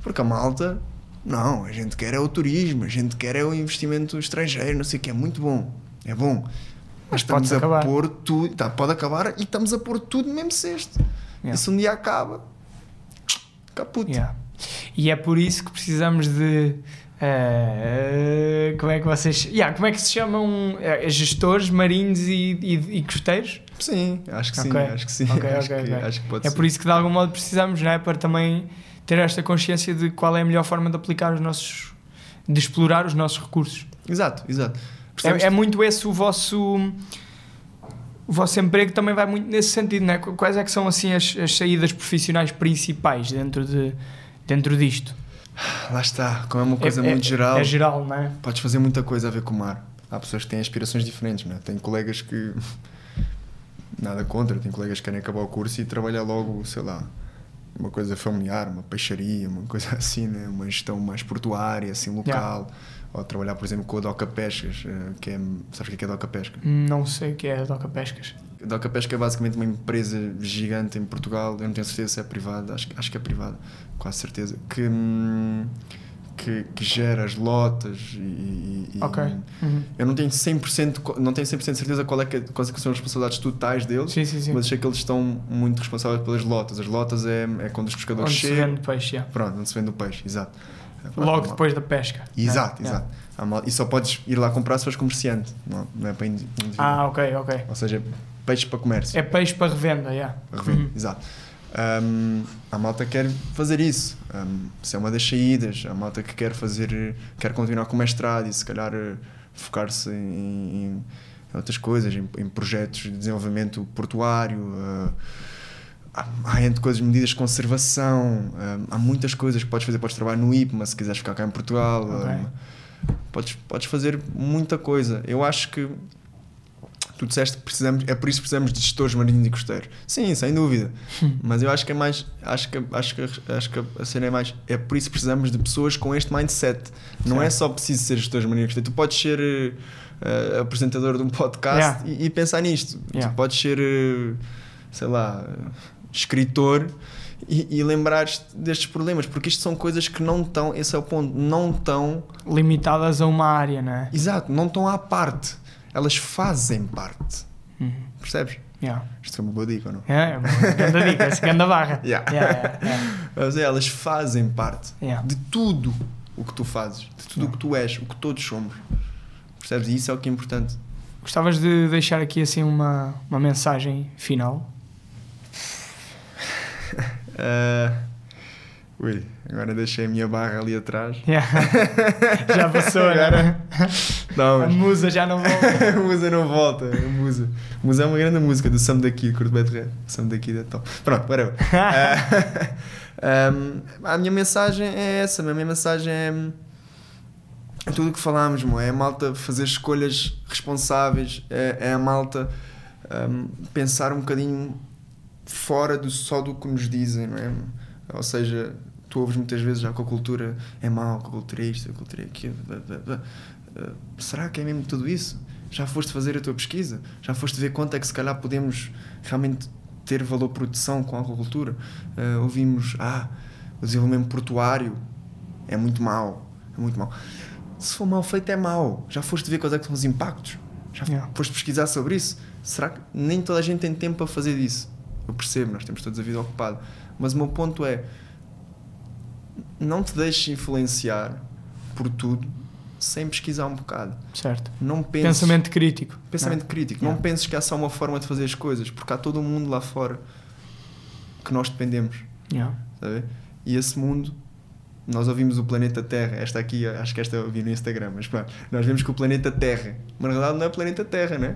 Porque a malta, não, a gente quer é o turismo, a gente quer é o investimento estrangeiro, não sei o que, é muito bom, é bom. Mas estamos pode-se a acabar. pôr tudo, tá, pode acabar e estamos a pôr tudo no mesmo cesto. Yeah. E se um dia acaba, caput. Yeah. E é por isso que precisamos de. eh, como é que vocês. Yeah, como é que se chamam eh, gestores marinhos e, e, e costeiros? Sim, acho que sim, Ok. acho que sim. Ok, acho, ok, que, acho que pode É ser. por isso que de algum modo precisamos, não é? Para também ter esta consciência de qual é a melhor forma de aplicar os nossos. de explorar os nossos recursos. Exato, exato. É, é muito esse o vosso. O vosso emprego também vai muito nesse sentido, não é? Qu- Quais é que são assim as, as saídas profissionais principais dentro, de, dentro disto? Lá está, como é uma coisa É- muito é- geral, É geral, não é? podes fazer muita coisa a ver com o mar. Há pessoas que têm aspirações diferentes, não é? Tenho colegas que. Nada contra, tenho colegas que querem acabar o curso e trabalhar logo, sei lá, uma coisa familiar, uma peixaria, uma coisa assim, né? uma gestão mais portuária, assim, local. Ou trabalhar, por exemplo, com a Doca Pescas, eh, que é. Sabes o que é a Doca Pesca? Não sei o que é a Doca Pescas. A Doca Pesca é basicamente uma empresa gigante em Portugal, eu não tenho certeza se é privada, acho, que- acho que é privada, quase certeza, que, hum, que, que gera as lotas e. e- e- Ok. Uhum. Eu não tenho 100%, co- não tenho 100% certeza qual é que, quais é que são as responsabilidades totais deles, Sim, sim, sim. mas sei que eles estão muito responsáveis pelas lotas. As lotas é, é quando os pescadores Onde se chegam. vende peixe, yeah. Pronto, onde se vende o peixe, exato. Logo depois da pesca. Exato, Yeah. exato. Mal- E só podes ir lá comprar se fores comerciante, não, não é para indi- individual. Ah, ok, ok. Ou seja, peixe para comércio. É peixe para revenda, yeah. Revende, Uhum. exato. Um, a malta quer fazer isso. Um, se é uma das saídas, a malta que quer fazer, quer continuar com o mestrado e se calhar focar-se em, em- outras coisas, em, em projetos de desenvolvimento portuário. eh, há, entre coisas, medidas de conservação, um, há muitas coisas que podes fazer. Podes trabalhar no IPMA se quiseres ficar cá em Portugal. Ok. um, podes, podes fazer muita coisa. Eu acho que tu disseste que precisamos, é por isso que precisamos de gestores marinhos e costeiros. Sim, sem dúvida. Mas eu acho que é mais, acho que, acho que, acho que a cena é mais, é por isso que precisamos de pessoas com este mindset. Não é só preciso ser gestores marinhos e costeiros. Tu podes ser eh, apresentador de um podcast Yeah. e, e pensar nisto. Yeah. Tu podes ser, eh, sei lá, escritor e, e lembrar-te destes problemas, porque isto são coisas que não estão, esse é o ponto, não estão Limitadas a uma área, não é? Exato, não estão à parte. Elas fazem parte. Uhum. Percebes? Yeah. Isto foi uma boa dica não? É, é uma grande dica, essa grande barra. Yeah. Yeah. Mas é, elas fazem parte de tudo o que tu fazes, de tudo o que tu és, o que todos somos. Percebes? E isso é o que é importante. Gostavas de deixar aqui assim uma, uma mensagem final? Ah, ui, agora deixei a minha barra ali atrás. Já passou, Agora- né? Não, A musa já não volta. a musa não volta. A musa. A musa é uma grande música do Sam daqui, curto Beto Red. Sam daqui é top. Pronto, whatever. Ah, um, a minha mensagem é essa, a minha mensagem é, é tudo o que falámos, mo, é a malta fazer escolhas responsáveis, é, é a malta um, pensar um bocadinho fora do, só do que nos dizem, não é? Ou seja, tu ouves muitas vezes já que a cultura é mau, que a cultura é isto, a cultura é aquilo. blá, blá, blá. Uh, será que é mesmo tudo isso? Já foste fazer a tua pesquisa? Já foste ver quanto é que se calhar podemos realmente ter valor de produção com a aquacultura? Uh, ouvimos, ah, o desenvolvimento portuário é muito mau, é muito mau. Se for mal feito é mau. Já foste ver quais é são os impactos? Já Yeah. foste pesquisar sobre isso? Será que nem toda a gente tem tempo para fazer isso? Eu percebo, nós temos todos a vida ocupada. Mas o meu ponto é, não te deixes influenciar por tudo sem pesquisar um bocado. Certo. Não penses, Pensamento crítico. pensamento crítico. Não Yeah. penses que há só uma forma de fazer as coisas, porque há todo um mundo lá fora que nós dependemos. Yeah. Sabe? E esse mundo, nós ouvimos o planeta Terra. Esta aqui, acho que esta eu vi no Instagram, mas pronto, nós vemos que o planeta Terra, mas na verdade não é o planeta Terra, né?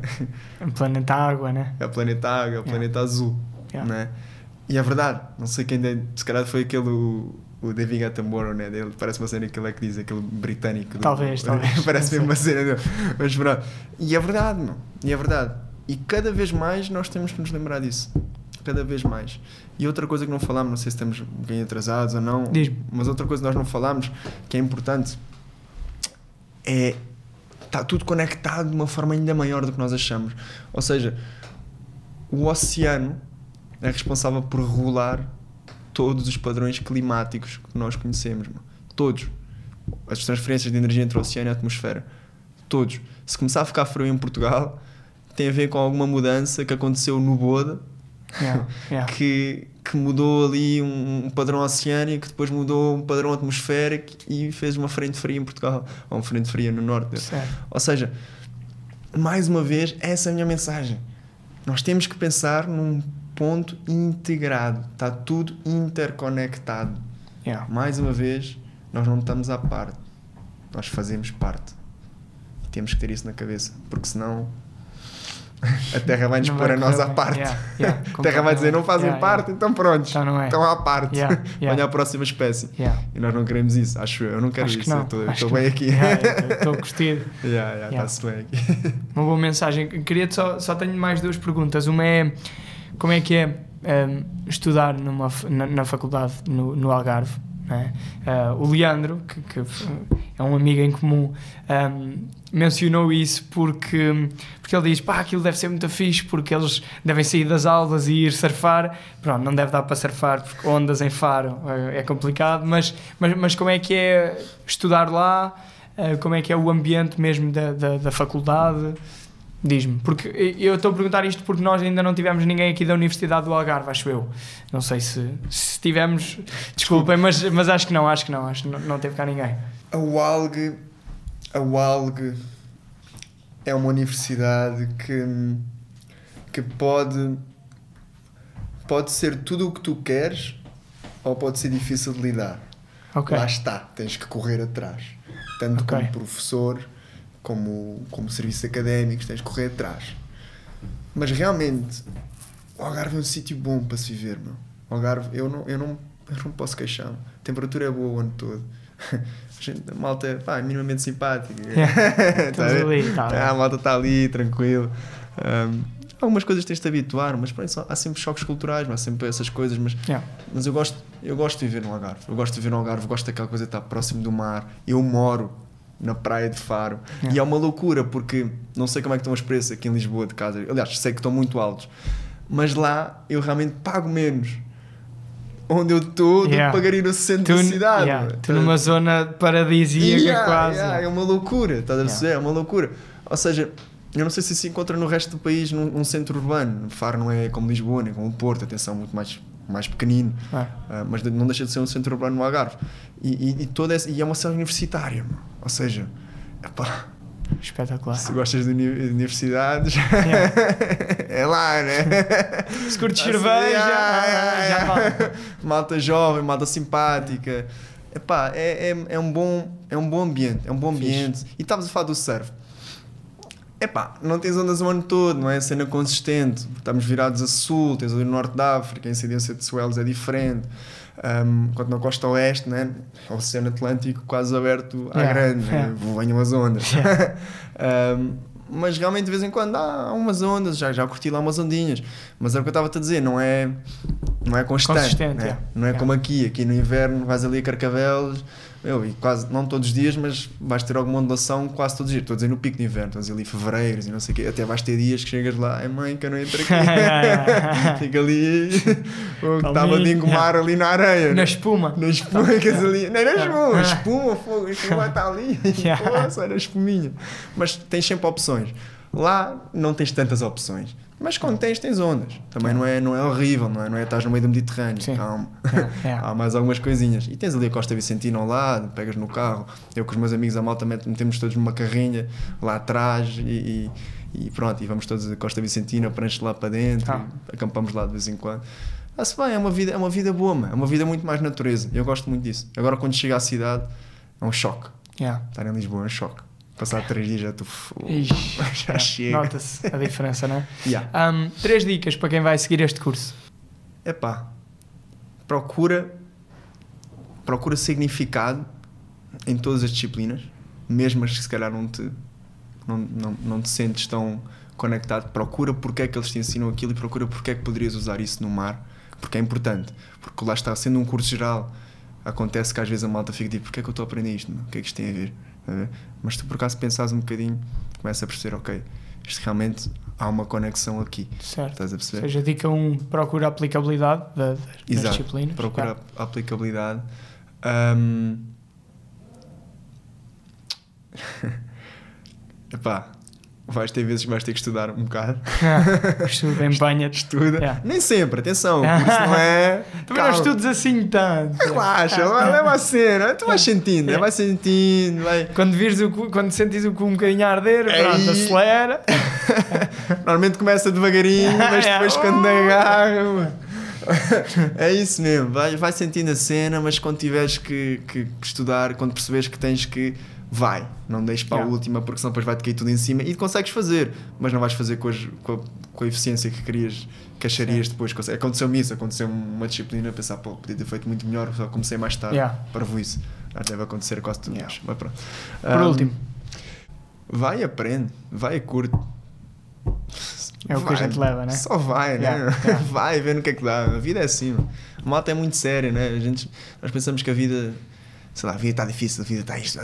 O planeta água, né? É o planeta Água, é o Yeah. planeta Azul, Yeah. né? E é verdade, não sei quem, de, se calhar foi aquele, o, David Attenborough, né? Dele, parece uma cena que ele é que diz, aquele britânico. do- Talvez, talvez. parece mesmo uma cena dele. Mas pronto. E é verdade, meu. E é verdade. E cada vez mais nós temos que nos lembrar disso. cada vez mais. E outra coisa que não falámos, não sei se estamos um bocadinho atrasados ou não, mas outra coisa que nós não falámos, que é importante, é está tudo conectado de uma forma ainda maior do que nós achamos. Ou seja, o oceano é responsável por regular todos os padrões climáticos que nós conhecemos. mano. Todos. As transferências de energia entre o oceano e a atmosfera. Todos. Se começar a ficar frio em Portugal, tem a ver com alguma mudança que aconteceu no Boda, Yeah, yeah. que, que mudou ali um, padrão oceânico, que depois mudou um padrão atmosférico e fez uma frente fria em Portugal, ou uma frente fria no norte. Certo. Ou seja, mais uma vez, essa é a minha mensagem. Nós temos que pensar num ponto integrado. Está tudo interconectado. Yeah. Mais uma vez, nós não estamos à parte. Nós fazemos parte. E temos que ter isso na cabeça, porque senão a Terra vai nos Não pôr a nós à parte. Yeah, yeah, a Terra vai dizer: não fazem Yeah, parte, então pronto. Então não é. Estão à parte. Yeah. Venha à próxima espécie. E nós não queremos isso, acho eu. Eu não quero Acho que isso. não. Eu estou- que bem não. aqui. Estou curtido. Está-se bem aqui. Uma boa mensagem. Queria só, só tenho mais duas perguntas. Uma é como é que é ehm, estudar numa, na, na faculdade no, no Algarve? não é? Ah, o Leandro, que, que é um amigo em comum, ehm, mencionou isso porque, porque ele diz: pá, aquilo deve ser muito fixe porque eles devem sair das aulas e ir surfar. Pronto, não deve dar para surfar porque ondas em faro é, é complicado, mas, mas, mas como é que é estudar lá? Ah, como é que é o ambiente mesmo da, da, da faculdade? Diz-me, porque eu estou a perguntar isto porque nós ainda não tivemos ninguém aqui da Universidade do Algarve, acho eu. Não sei se, se tivemos, desculpem, mas, mas acho que não, acho que não, acho que não, não teve cá ninguém. A UALG, a UALG é uma universidade que, que pode, pode ser tudo o que tu queres ou pode ser difícil de lidar. Ok, Lá está, tens que correr atrás. Tanto Ok. como professor, como, como serviços académicos, tens que correr atrás. Mas realmente, o Algarve é um sítio bom para se viver, meu. O Algarve, eu não, eu não, eu não posso queixar. A temperatura é boa o ano todo. A, gente, a malta é pá, é minimamente simpática. Yeah. Tá ver? ali, tá bem. Ah, a malta está ali, tranquilo. Um, algumas coisas tens de te habituar, mas pronto, há sempre choques culturais, há sempre essas coisas, mas Yeah. mas eu gosto, eu gosto de viver no Algarve. Eu gosto de viver no Algarve, gosto daquela coisa de estar próximo do mar. Eu moro na praia de Faro. Yeah. E é uma loucura porque não sei como é que estão os preços aqui em Lisboa de casa. Aliás, sei que estão muito altos. Mas lá eu realmente pago menos. Onde eu estou, do Yeah. pagaria no centro Tu, da cidade. yeah, tu numa zona paradisíaca Yeah, quase. yeah, é uma loucura, estás a perceber? É uma loucura. Ou seja, eu não sei se se encontra no resto do país num, num centro urbano. Faro não é como Lisboa, nem como Porto, atenção, muito mais, mais pequenino. Ah, Ah, mas não deixa de ser um centro urbano no Algarve. E, e, e toda essa- e é uma cidade universitária, meu. ou seja, epá, espetacular. se gostas de, uni- de universidades, Yeah. é lá, né? Se curtes Assim, cerveja, já ah, vale. malta jovem, malta simpática. Epá, é, é, é, um bom, é um bom ambiente, é um bom ambiente. E estavas a falar do surf. Epá, não tens ondas o ano todo, não é cena consistente. Estamos virados a sul, tens ali no norte da África, a incidência de swells é diferente. Um, quando na costa oeste, né? o Oceano Atlântico quase aberto à Yeah, grande, yeah. né? venham as ondas. Yeah. Um, mas realmente de vez em quando há umas ondas, já, já curti lá umas ondinhas. Mas é o que eu estava a te dizer, não é, não é constante. Consistente, né? yeah. Não é Yeah. como aqui, aqui no inverno vais ali a Carcavelos, eu, e quase, não todos os dias, mas vais ter alguma ondulação quase todos os dias. Estou a dizer no pico de inverno, estás ali em fevereiro e não sei o quê. Até vais ter dias que chegas lá, é mãe que eu não entro aqui. Fica ali, estava de engomar ali na areia. Na né? espuma. Na espuma, que ali. Não, na espuma, espuma, fogo, a espuma está ali. Pô, só era espuminha. Mas tens sempre opções. Lá não tens tantas opções. Mas quando tens, tens ondas. Também não é, não é horrível, não é? Não é estás no meio do Mediterrâneo. Sim. Calma. Yeah, yeah. Há mais algumas coisinhas. E tens ali a Costa Vicentina ao lado, pegas no carro. Eu com os meus amigos, a malta, met- metemos todos numa carrinha lá atrás e, e- e pronto. E vamos todos a Costa Vicentina, prancha lá para dentro, Ah. acampamos lá de vez em quando. Está-se bem, é uma, vida, é uma vida boa, mano. é uma vida muito mais natureza. Eu gosto muito disso. Agora, quando chego à cidade, é um choque. Yeah. Estar em Lisboa é um choque. Passar três dias já. Ixi, Já yeah. chega. Nota-se a diferença, não é? Yeah. Um, três dicas para quem vai seguir este curso. Epá, procura procura significado em todas as disciplinas, mesmo as que se calhar não te não, não, não te sentes tão conectado, procura porque é que eles te ensinam aquilo e procura porque é que poderias usar isso no mar, porque é importante. Porque lá está, sendo um curso geral, acontece que às vezes a malta fica tipo, porque é que eu estou a aprender isto? O que é que isto tem a ver? Mas tu por acaso pensares um bocadinho, começa a perceber, ok, isto realmente há uma conexão aqui. Certo. Estás a Ou perceber? seja, dica 1, um, procura a aplicabilidade da- das, das Exato. disciplinas. Procura Claro. a aplicabilidade. Ahm. Epá, vais ter vezes que vais ter que estudar um bocado. Estuda, empenha-te. Estuda. Yeah. Nem sempre, atenção, o curso não é. Também não estudes assim tanto. Relaxa, vai- leva a cena. Tu vais sentindo, Yeah. vai sentindo, vai. Quando, vires o, cu- quando sentires o cu um bocadinho a arder, pronto, acelera. Normalmente começa devagarinho, mas depois Yeah. quando agarra. É isso mesmo, vai, vai sentindo a cena, mas quando tiveres que, que- que estudar, quando perceberes que tens que. Vai, não deixes para Yeah. a última, porque senão depois vai-te cair tudo em cima e consegues fazer, mas não vais fazer com, as- com a, com a eficiência que querias, que acharias depois. Aconteceu-me isso, aconteceu uma disciplina, pensar, pô, podia ter feito muito melhor, só comecei mais tarde Yeah. para isso. Já deve acontecer quase tudo, Yeah. mas pronto. Por Ahm, último, Vai e aprende, vai e curte. é o que a gente leva, né? Só vai, né? Yeah, yeah. Vai vendo o que é que dá. A vida é assim, mano. A malta é muito séria, né? A gente, nós pensamos que a vida, sei lá, a vida está difícil, a vida está isto.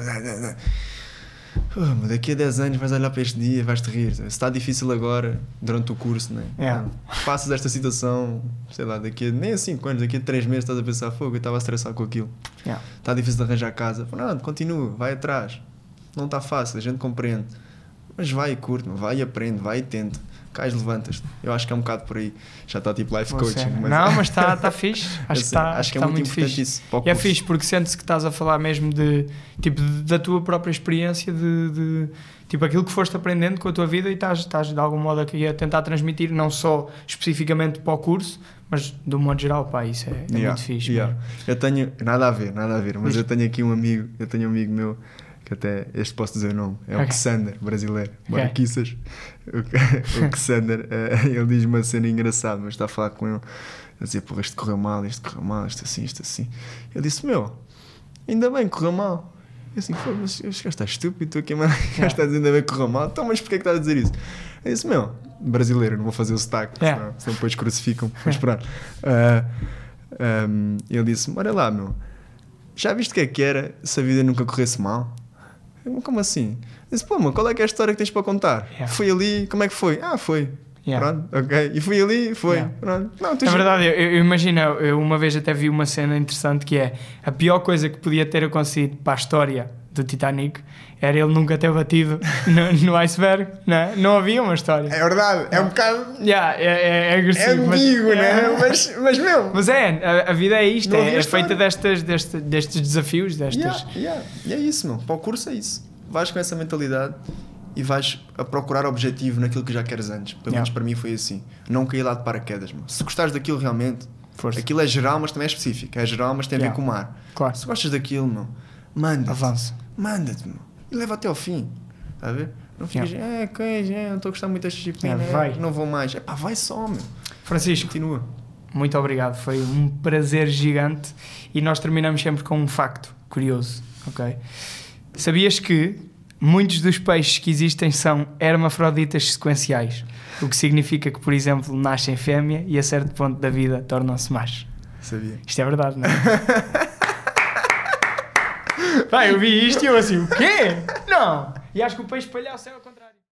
Daqui a 10 anos vais olhar para este dia e vais te rir. Se está difícil agora, durante o curso, né? Yeah. Passas esta situação, sei lá, daqui a nem a 5 anos, daqui a 3 meses estás a pensar, fogo, eu estava a estressar com aquilo. Yeah. Está difícil de arranjar casa. Não, continua, vai atrás. Não está fácil, a gente compreende. Mas vai e curte, vai e aprende, vai e tenta. Cais, levantas. Eu acho que é um bocado por aí. Já está tipo life Você- coaching. Mas Não, mas está tá fixe. Acho que está acho que é tá muito, muito importante fixe. isso. Para o E é fixe porque sentes que estás a falar mesmo de tipo de- da tua própria experiência, de, de- tipo aquilo que foste aprendendo com a tua vida e estás, estás de algum modo aqui a tentar transmitir, não só especificamente para o curso, mas de um modo geral, pá, isso é, é Yeah, muito fixe. yeah. Eu tenho, nada a ver, nada a ver, mas Diz. eu tenho aqui um amigo, eu tenho um amigo meu que até, este posso dizer o nome, é Ok. o Xander, brasileiro, Ok. Marquissas. O, o Xander, eh, ele diz uma cena engraçada, mas está a falar com ele, a dizer, porra, isto correu mal, isto correu mal, isto assim, isto assim. Ele disse, meu, ainda bem que correu mal. Eu assim, pô, mas este gajo está estúpido, tu aqui, mano, o gajo está a dizer ainda bem que correu mal, então, mas porquê é que estás a dizer isso? Eu disse, meu, brasileiro, não vou fazer o sotaque, Yeah. senão, senão depois crucificam, mas pronto. Ah, um, ele disse: Olha lá, meu, já viste o que é que era se a vida nunca corresse mal? Como assim? Eu disse: Pô, meu, qual é que é a história que tens para contar? Yeah. Fui ali, como é que foi? Ah, foi. Yeah. Pronto, ok. E fui ali, foi. Yeah. Pronto. Não, Na já- verdade, eu, eu imagino, eu uma vez até vi uma cena interessante que é a pior coisa que podia ter acontecido para a história do Titanic era ele nunca ter batido no, no iceberg, não, é? não havia uma história. É verdade, é um bocado. Yeah, é, é, é agressivo. É mas- ambíguo, é. né? Mas, mas meu. Mas é, a, a vida é isto, é, é feita destas, deste- destes desafios, destas. Yeah, yeah. E é isso, meu. Para o curso é isso. Vais com essa mentalidade e vais a procurar objetivo naquilo que já queres antes. Pelo menos Yeah. para mim foi assim. Não cair lá de paraquedas, meu. Se gostares daquilo realmente, Força. aquilo é geral, mas também é específico. É geral, mas tem a ver Yeah. com o mar. Claro, Se gostas daquilo, meu, manda-te. avança. Manda-te. E leva até ao fim. Está a ver? Não ficas, é, ok, já, não estou a gostar muito desta disciplina, Yeah, é, vai. não vou mais. É pá, vai só, meu. Francisco, Continua. muito obrigado, foi um prazer gigante e nós terminamos sempre com um facto curioso, ok? Sabias que muitos dos peixes que existem são hermafroditas sequenciais, o que significa que, por exemplo, nascem fêmea e a certo ponto da vida tornam-se macho. Sabia. Isto é verdade, não é? Pá, eu vi isto e eu assim, o quê? Não! E acho que o peixe palhaço é ao contrário.